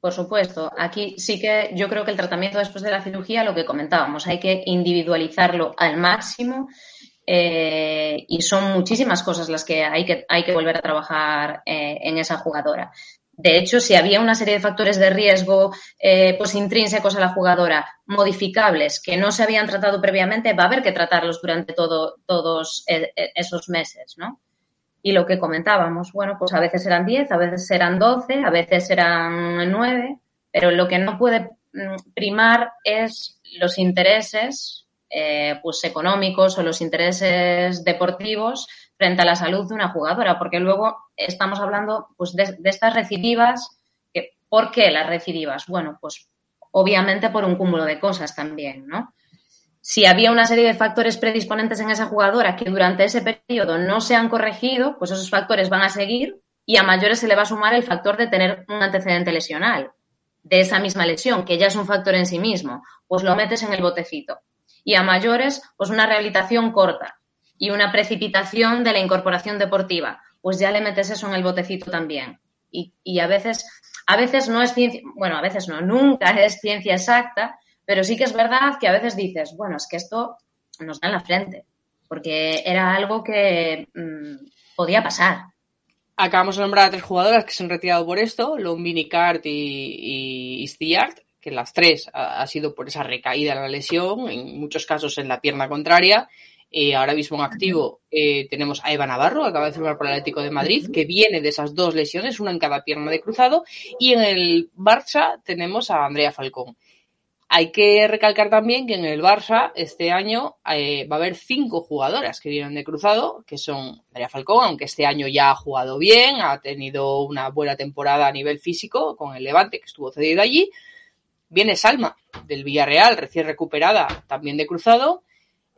Por supuesto. Aquí sí que yo creo que el tratamiento después de la cirugía, lo que comentábamos, hay que individualizarlo al máximo eh, y son muchísimas cosas las que hay que, hay que volver a trabajar eh, en esa jugadora. De hecho, si había una serie de factores de riesgo eh, pues intrínsecos a la jugadora, modificables, que no se habían tratado previamente, va a haber que tratarlos durante todo, todos esos meses, ¿no? Y lo que comentábamos, bueno, pues a veces eran 10, a veces eran 12, a veces eran 9, pero lo que no puede mm, primar es los intereses eh, pues económicos o los intereses deportivos frente a la salud de una jugadora, porque luego estamos hablando pues, de, estas recidivas. Que, ¿Por qué las recidivas? Bueno, pues obviamente por un cúmulo de cosas también, ¿no? Si había una serie de factores predisponentes en esa jugadora que durante ese periodo no se han corregido, pues esos factores van a seguir y a mayores se le va a sumar el factor de tener un antecedente lesional de esa misma lesión, que ya es un factor en sí mismo, pues lo metes en el botecito. Y a mayores, pues una rehabilitación corta y una precipitación de la incorporación deportiva, pues ya le metes eso en el botecito también. Y, a veces, a veces no es ciencia, bueno, a veces no, nunca es ciencia exacta, pero sí que es verdad que a veces dices, bueno, es que esto nos da en la frente, porque era algo que mm, podía pasar. Acabamos de nombrar a tres jugadoras que se han retirado por esto, Lombini, Cart y, y que las tres ha, sido por esa recaída en la lesión, en muchos casos en la pierna contraria. Eh, ahora mismo en activo eh, tenemos a Eva Navarro, acaba de firmar por el Atlético de Madrid, que viene de esas dos lesiones, una en cada pierna de cruzado. Y en el Barça tenemos a Andrea Falcón. Hay que recalcar también que en el Barça este año eh, va a haber cinco jugadoras que vienen de cruzado, que son María Falcón, aunque este año ya ha jugado bien, ha tenido una buena temporada a nivel físico con el Levante, que estuvo cedido allí. Viene Salma, del Villarreal, recién recuperada, también de cruzado.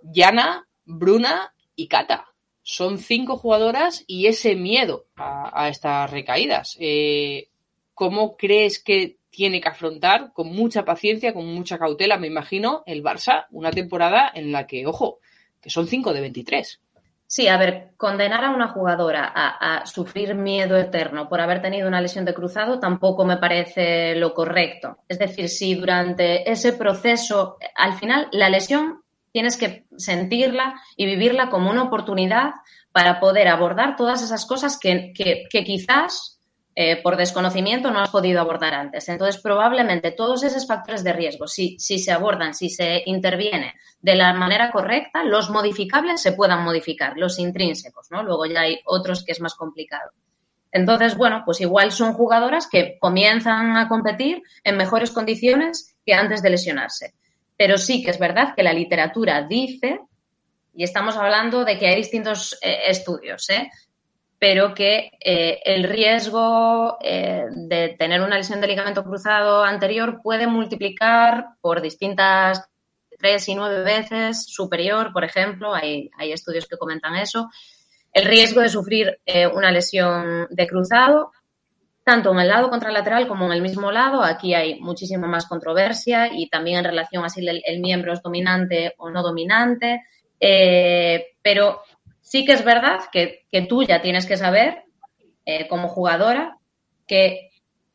Yana, Bruna y Cata. Son cinco jugadoras y ese miedo a, estas recaídas. Eh, ¿Cómo crees que tiene que afrontar con mucha paciencia, con mucha cautela, me imagino, el Barça, una temporada en la que, ojo, que son 5 de 23. Sí, a ver, condenar a una jugadora a, sufrir miedo eterno por haber tenido una lesión de cruzado tampoco me parece lo correcto. Es decir, si durante ese proceso, al final, la lesión tienes que sentirla y vivirla como una oportunidad para poder abordar todas esas cosas que, que quizás eh, por desconocimiento no has podido abordar antes. Entonces, probablemente todos esos factores de riesgo, si, se abordan, si se interviene de la manera correcta, los modificables se puedan modificar, los intrínsecos, ¿no? Luego ya hay otros que es más complicado. Entonces, bueno, pues igual son jugadoras que comienzan a competir en mejores condiciones que antes de lesionarse. Pero sí que es verdad que la literatura dice, y estamos hablando de que hay distintos eh, estudios, ¿eh? Pero que eh, el riesgo eh, de tener una lesión de ligamento cruzado anterior puede multiplicar por distintas tres y nueve veces superior, por ejemplo, hay, estudios que comentan eso, el riesgo de sufrir eh, una lesión de cruzado, tanto en el lado contralateral como en el mismo lado. Aquí hay muchísima más controversia y también en relación a si el miembro es dominante o no dominante. pero Sí que es verdad que, tú ya tienes que saber, eh, como jugadora, que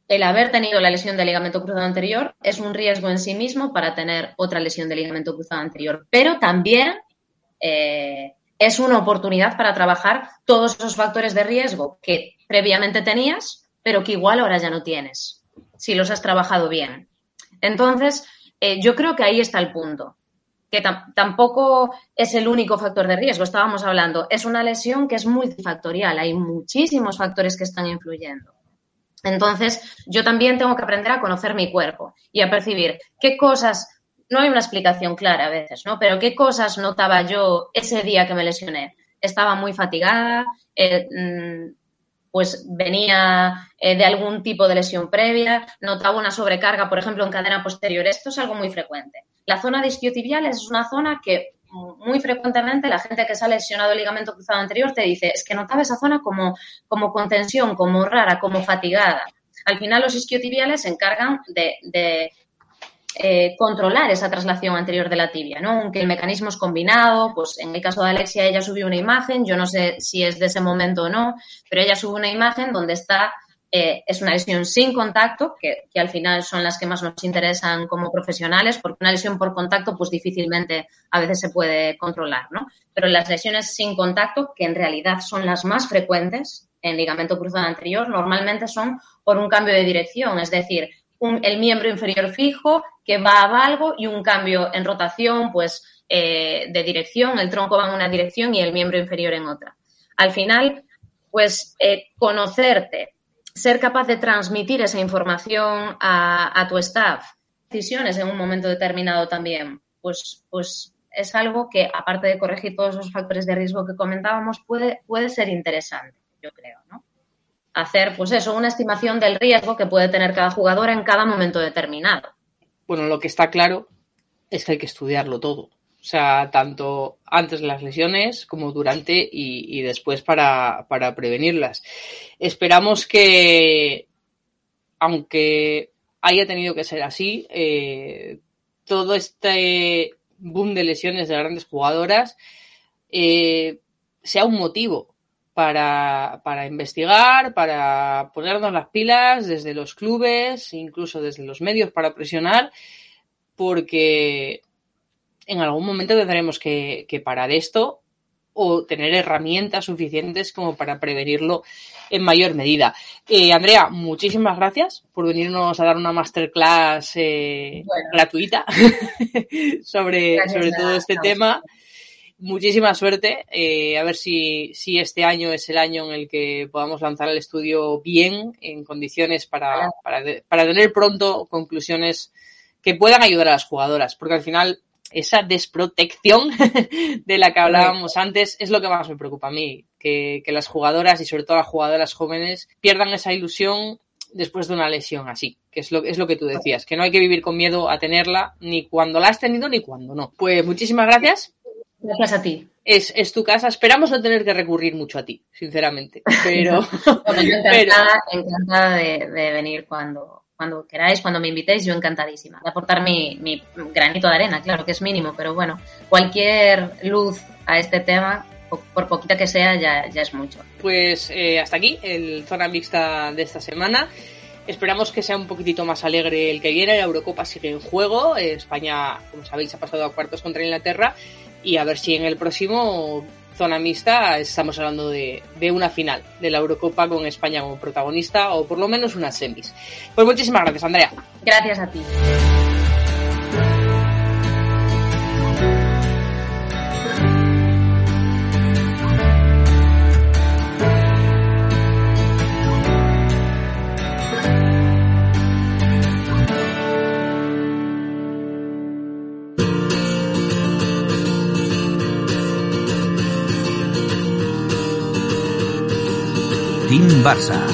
el haber tenido la lesión de ligamento cruzado anterior es un riesgo en sí mismo para tener otra lesión de ligamento cruzado anterior, pero también eh, es una oportunidad para trabajar todos esos factores de riesgo que previamente tenías, pero que igual ahora ya no tienes, si los has trabajado bien. Entonces, eh, yo creo que ahí está el punto que tampoco es el único factor de riesgo, estábamos hablando, es una lesión que es multifactorial, hay muchísimos factores que están influyendo. Entonces, yo también tengo que aprender a conocer mi cuerpo y a percibir qué cosas, no hay una explicación clara a veces, ¿no? Pero qué cosas notaba yo ese día que me lesioné. Estaba muy fatigada, eh, mm, pues venía eh, de algún tipo de lesión previa, notaba una sobrecarga, por ejemplo, en cadena posterior. Esto es algo muy frecuente. La zona de isquiotibiales es una zona que muy frecuentemente la gente que se ha lesionado el ligamento cruzado anterior te dice, es que notaba esa zona como, como con como rara, como fatigada. Al final los isquiotibiales se encargan de, eh, controlar esa traslación anterior de la tibia, ¿no? Aunque el mecanismo es combinado, pues en el caso de Alexia ella subió una imagen, yo no sé si es de ese momento o no, pero ella sube una imagen donde está eh, es una lesión sin contacto, que, al final son las que más nos interesan como profesionales, porque una lesión por contacto, pues difícilmente a veces se puede controlar, ¿no? Pero las lesiones sin contacto, que en realidad son las más frecuentes en ligamento cruzado anterior, normalmente son por un cambio de dirección, es decir, el miembro inferior fijo que va a valgo y un cambio en rotación, pues eh, de dirección, el tronco va en una dirección y el miembro inferior en otra. Al final, pues eh, conocerte ser capaz de transmitir esa información a, tu staff, decisiones en un momento determinado también, pues, pues es algo que, aparte de corregir todos esos factores de riesgo que comentábamos, puede, puede ser interesante, yo creo, ¿no? Hacer, pues eso, una estimación del riesgo que puede tener cada jugador en cada momento determinado. Bueno, lo que está claro es que hay que estudiarlo todo. O sea, tanto antes de las lesiones como durante y, después para, para, prevenirlas. Esperamos que, aunque haya tenido que ser así, eh, todo este boom de lesiones de grandes jugadoras eh, sea un motivo para, para, investigar, para ponernos las pilas desde los clubes, incluso desde los medios para presionar, porque en algún momento tendremos que, que parar esto o tener herramientas suficientes como para prevenirlo en mayor medida. Eh, Andrea, muchísimas gracias por venirnos a dar una masterclass eh, bueno. gratuita sobre, sobre todo este tema. Muchísima suerte. Eh, a ver si, si este año es el año en el que podamos lanzar el estudio bien, en condiciones para, para, para tener pronto conclusiones que puedan ayudar a las jugadoras, porque al final esa desprotección de la que hablábamos antes es lo que más me preocupa a mí, que, que, las jugadoras y sobre todo las jugadoras jóvenes pierdan esa ilusión después de una lesión así, que es lo, es lo que tú decías, que no hay que vivir con miedo a tenerla ni cuando la has tenido ni cuando no. Pues muchísimas gracias. Gracias a ti. Es, es tu casa. Esperamos no tener que recurrir mucho a ti, sinceramente. Pero. bueno, yo encantada, pero... encantada de, de venir cuando, cuando queráis, cuando me invitéis, yo encantadísima de aportar mi, mi, granito de arena, claro que es mínimo, pero bueno, cualquier luz a este tema, por poquita que sea, ya, ya es mucho. Pues eh, hasta aquí el zona mixta de esta semana. Esperamos que sea un poquitito más alegre el que viene. La Eurocopa sigue en juego. España, como sabéis, ha pasado a cuartos contra Inglaterra. Y a ver si en el próximo zona mixta estamos hablando de, de, una final de la Eurocopa con España como protagonista o por lo menos unas semis. Pues muchísimas gracias, Andrea. Gracias a ti. Barça.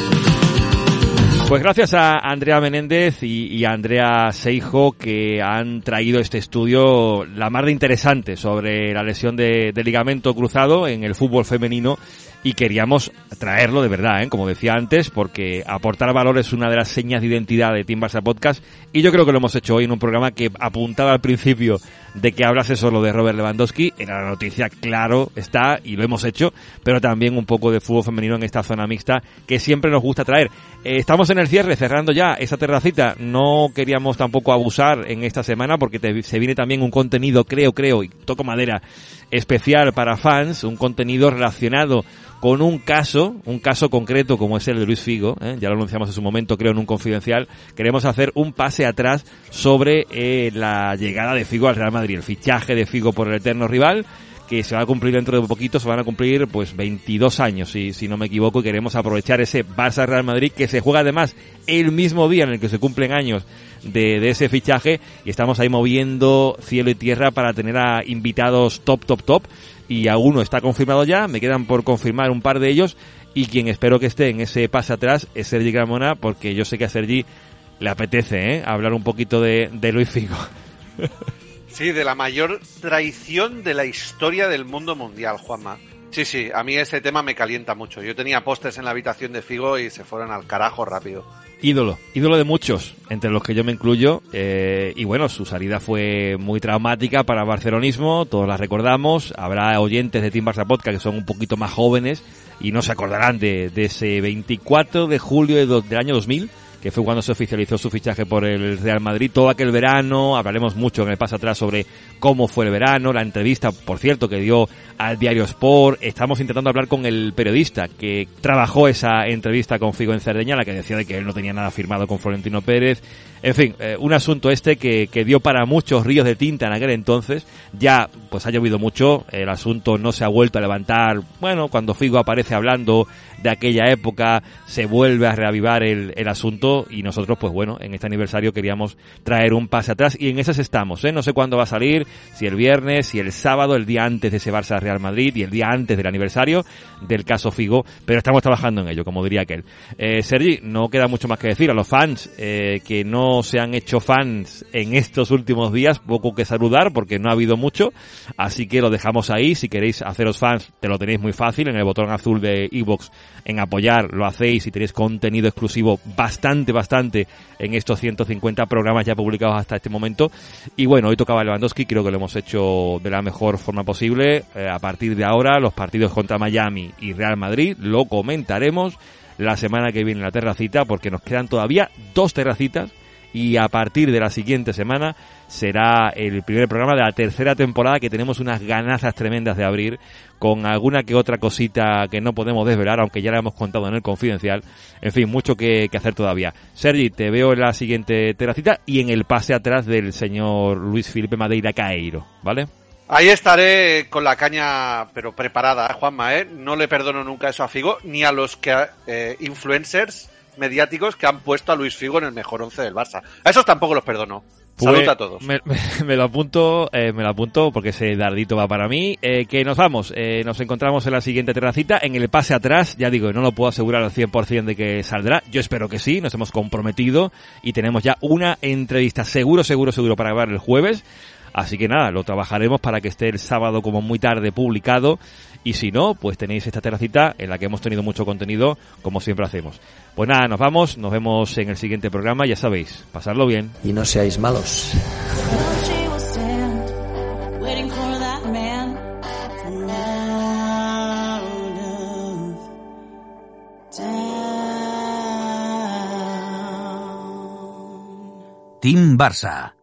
Pues gracias a Andrea Menéndez y, a Andrea Seijo que han traído este estudio la más de interesante sobre la lesión de, de ligamento cruzado en el fútbol femenino y queríamos traerlo de verdad, ¿eh? como decía antes, porque aportar valor es una de las señas de identidad de Team Barça Podcast y yo creo que lo hemos hecho hoy en un programa que apuntaba al principio de que hablase solo de Robert Lewandowski, era la noticia, claro, está y lo hemos hecho, pero también un poco de fútbol femenino en esta zona mixta que siempre nos gusta traer. Eh, estamos en el cierre, cerrando ya esta terracita, no queríamos tampoco abusar en esta semana porque te, se viene también un contenido, creo, creo, y toco madera, especial para fans, un contenido relacionado con un caso, un caso concreto como es el de Luis Figo, ¿eh? ya lo anunciamos en su momento, creo, en un confidencial, queremos hacer un pase atrás sobre eh, la llegada de Figo al Real Madrid, el fichaje de Figo por el eterno rival, que se va a cumplir dentro de poquito, se van a cumplir pues 22 años, si, si no me equivoco, y queremos aprovechar ese Barça Real Madrid que se juega además el mismo día en el que se cumplen años de, de, ese fichaje y estamos ahí moviendo cielo y tierra para tener a invitados top, top, top y a uno está confirmado ya, me quedan por confirmar un par de ellos y quien espero que esté en ese pase atrás es Sergi Gramona porque yo sé que a Sergi le apetece ¿eh? hablar un poquito de, de Luis Figo. Sí, de la mayor traición de la historia del mundo mundial, Juanma. Sí, sí, a mí ese tema me calienta mucho. Yo tenía pósters en la habitación de Figo y se fueron al carajo rápido. Ídolo, ídolo de muchos, entre los que yo me incluyo. Eh, y bueno, su salida fue muy traumática para el barcelonismo, todos la recordamos. Habrá oyentes de Team Barça Podcast que son un poquito más jóvenes y no se acordarán de, de ese 24 de julio del año 2000 que fue cuando se oficializó su fichaje por el Real Madrid. Todo aquel verano, hablaremos mucho en el paso atrás sobre cómo fue el verano, la entrevista, por cierto, que dio al diario Sport. Estamos intentando hablar con el periodista que trabajó esa entrevista con Figo en Cerdeña, la que decía de que él no tenía nada firmado con Florentino Pérez. En fin, eh, un asunto este que, que dio para muchos ríos de tinta en aquel entonces. Ya, pues ha llovido mucho, el asunto no se ha vuelto a levantar. Bueno, cuando Figo aparece hablando de aquella época, se vuelve a reavivar el, el asunto y nosotros, pues bueno, en este aniversario queríamos traer un pase atrás y en esas estamos, ¿eh? No sé cuándo va a salir, si el viernes, si el sábado, el día antes de ese Barça Real Madrid y el día antes del aniversario del caso Figo, pero estamos trabajando en ello, como diría aquel. Eh, Sergi, no queda mucho más que decir a los fans eh, que no se han hecho fans en estos últimos días, poco que saludar porque no ha habido mucho, así que lo dejamos ahí, si queréis haceros fans, te lo tenéis muy fácil en el botón azul de iVoox en apoyar, lo hacéis y tenéis contenido exclusivo bastante, bastante en estos 150 programas ya publicados hasta este momento. Y bueno, hoy tocaba Lewandowski, creo que lo hemos hecho de la mejor forma posible. Eh, a partir de ahora, los partidos contra Miami y Real Madrid lo comentaremos la semana que viene en la terracita, porque nos quedan todavía dos terracitas y a partir de la siguiente semana será el primer programa de la tercera temporada que tenemos unas ganazas tremendas de abrir con alguna que otra cosita que no podemos desvelar, aunque ya la hemos contado en el confidencial. En fin, mucho que, hacer todavía. Sergi, te veo en la siguiente terracita y en el pase atrás del señor Luis Felipe Madeira Caeiro, ¿vale? Ahí estaré con la caña, pero preparada, ¿eh, Juanma, ¿eh? No le perdono nunca eso a Figo, ni a los que eh, influencers mediáticos que han puesto a Luis Figo en el mejor once del Barça. A esos tampoco los perdono. Pues, a todos. Me, lo apunto, eh, me lo apunto porque ese dardito va para mí. Eh, que nos vamos, eh, nos encontramos en la siguiente terracita, en el pase atrás. Ya digo, no lo puedo asegurar al 100% de que saldrá. Yo espero que sí, nos hemos comprometido y tenemos ya una entrevista seguro, seguro, seguro para grabar el jueves. Así que nada, lo trabajaremos para que esté el sábado como muy tarde publicado y si no, pues tenéis esta terracita en la que hemos tenido mucho contenido, como siempre hacemos. Pues nada, nos vamos, nos vemos en el siguiente programa, ya sabéis, pasarlo bien. Y no seáis malos. Team Barça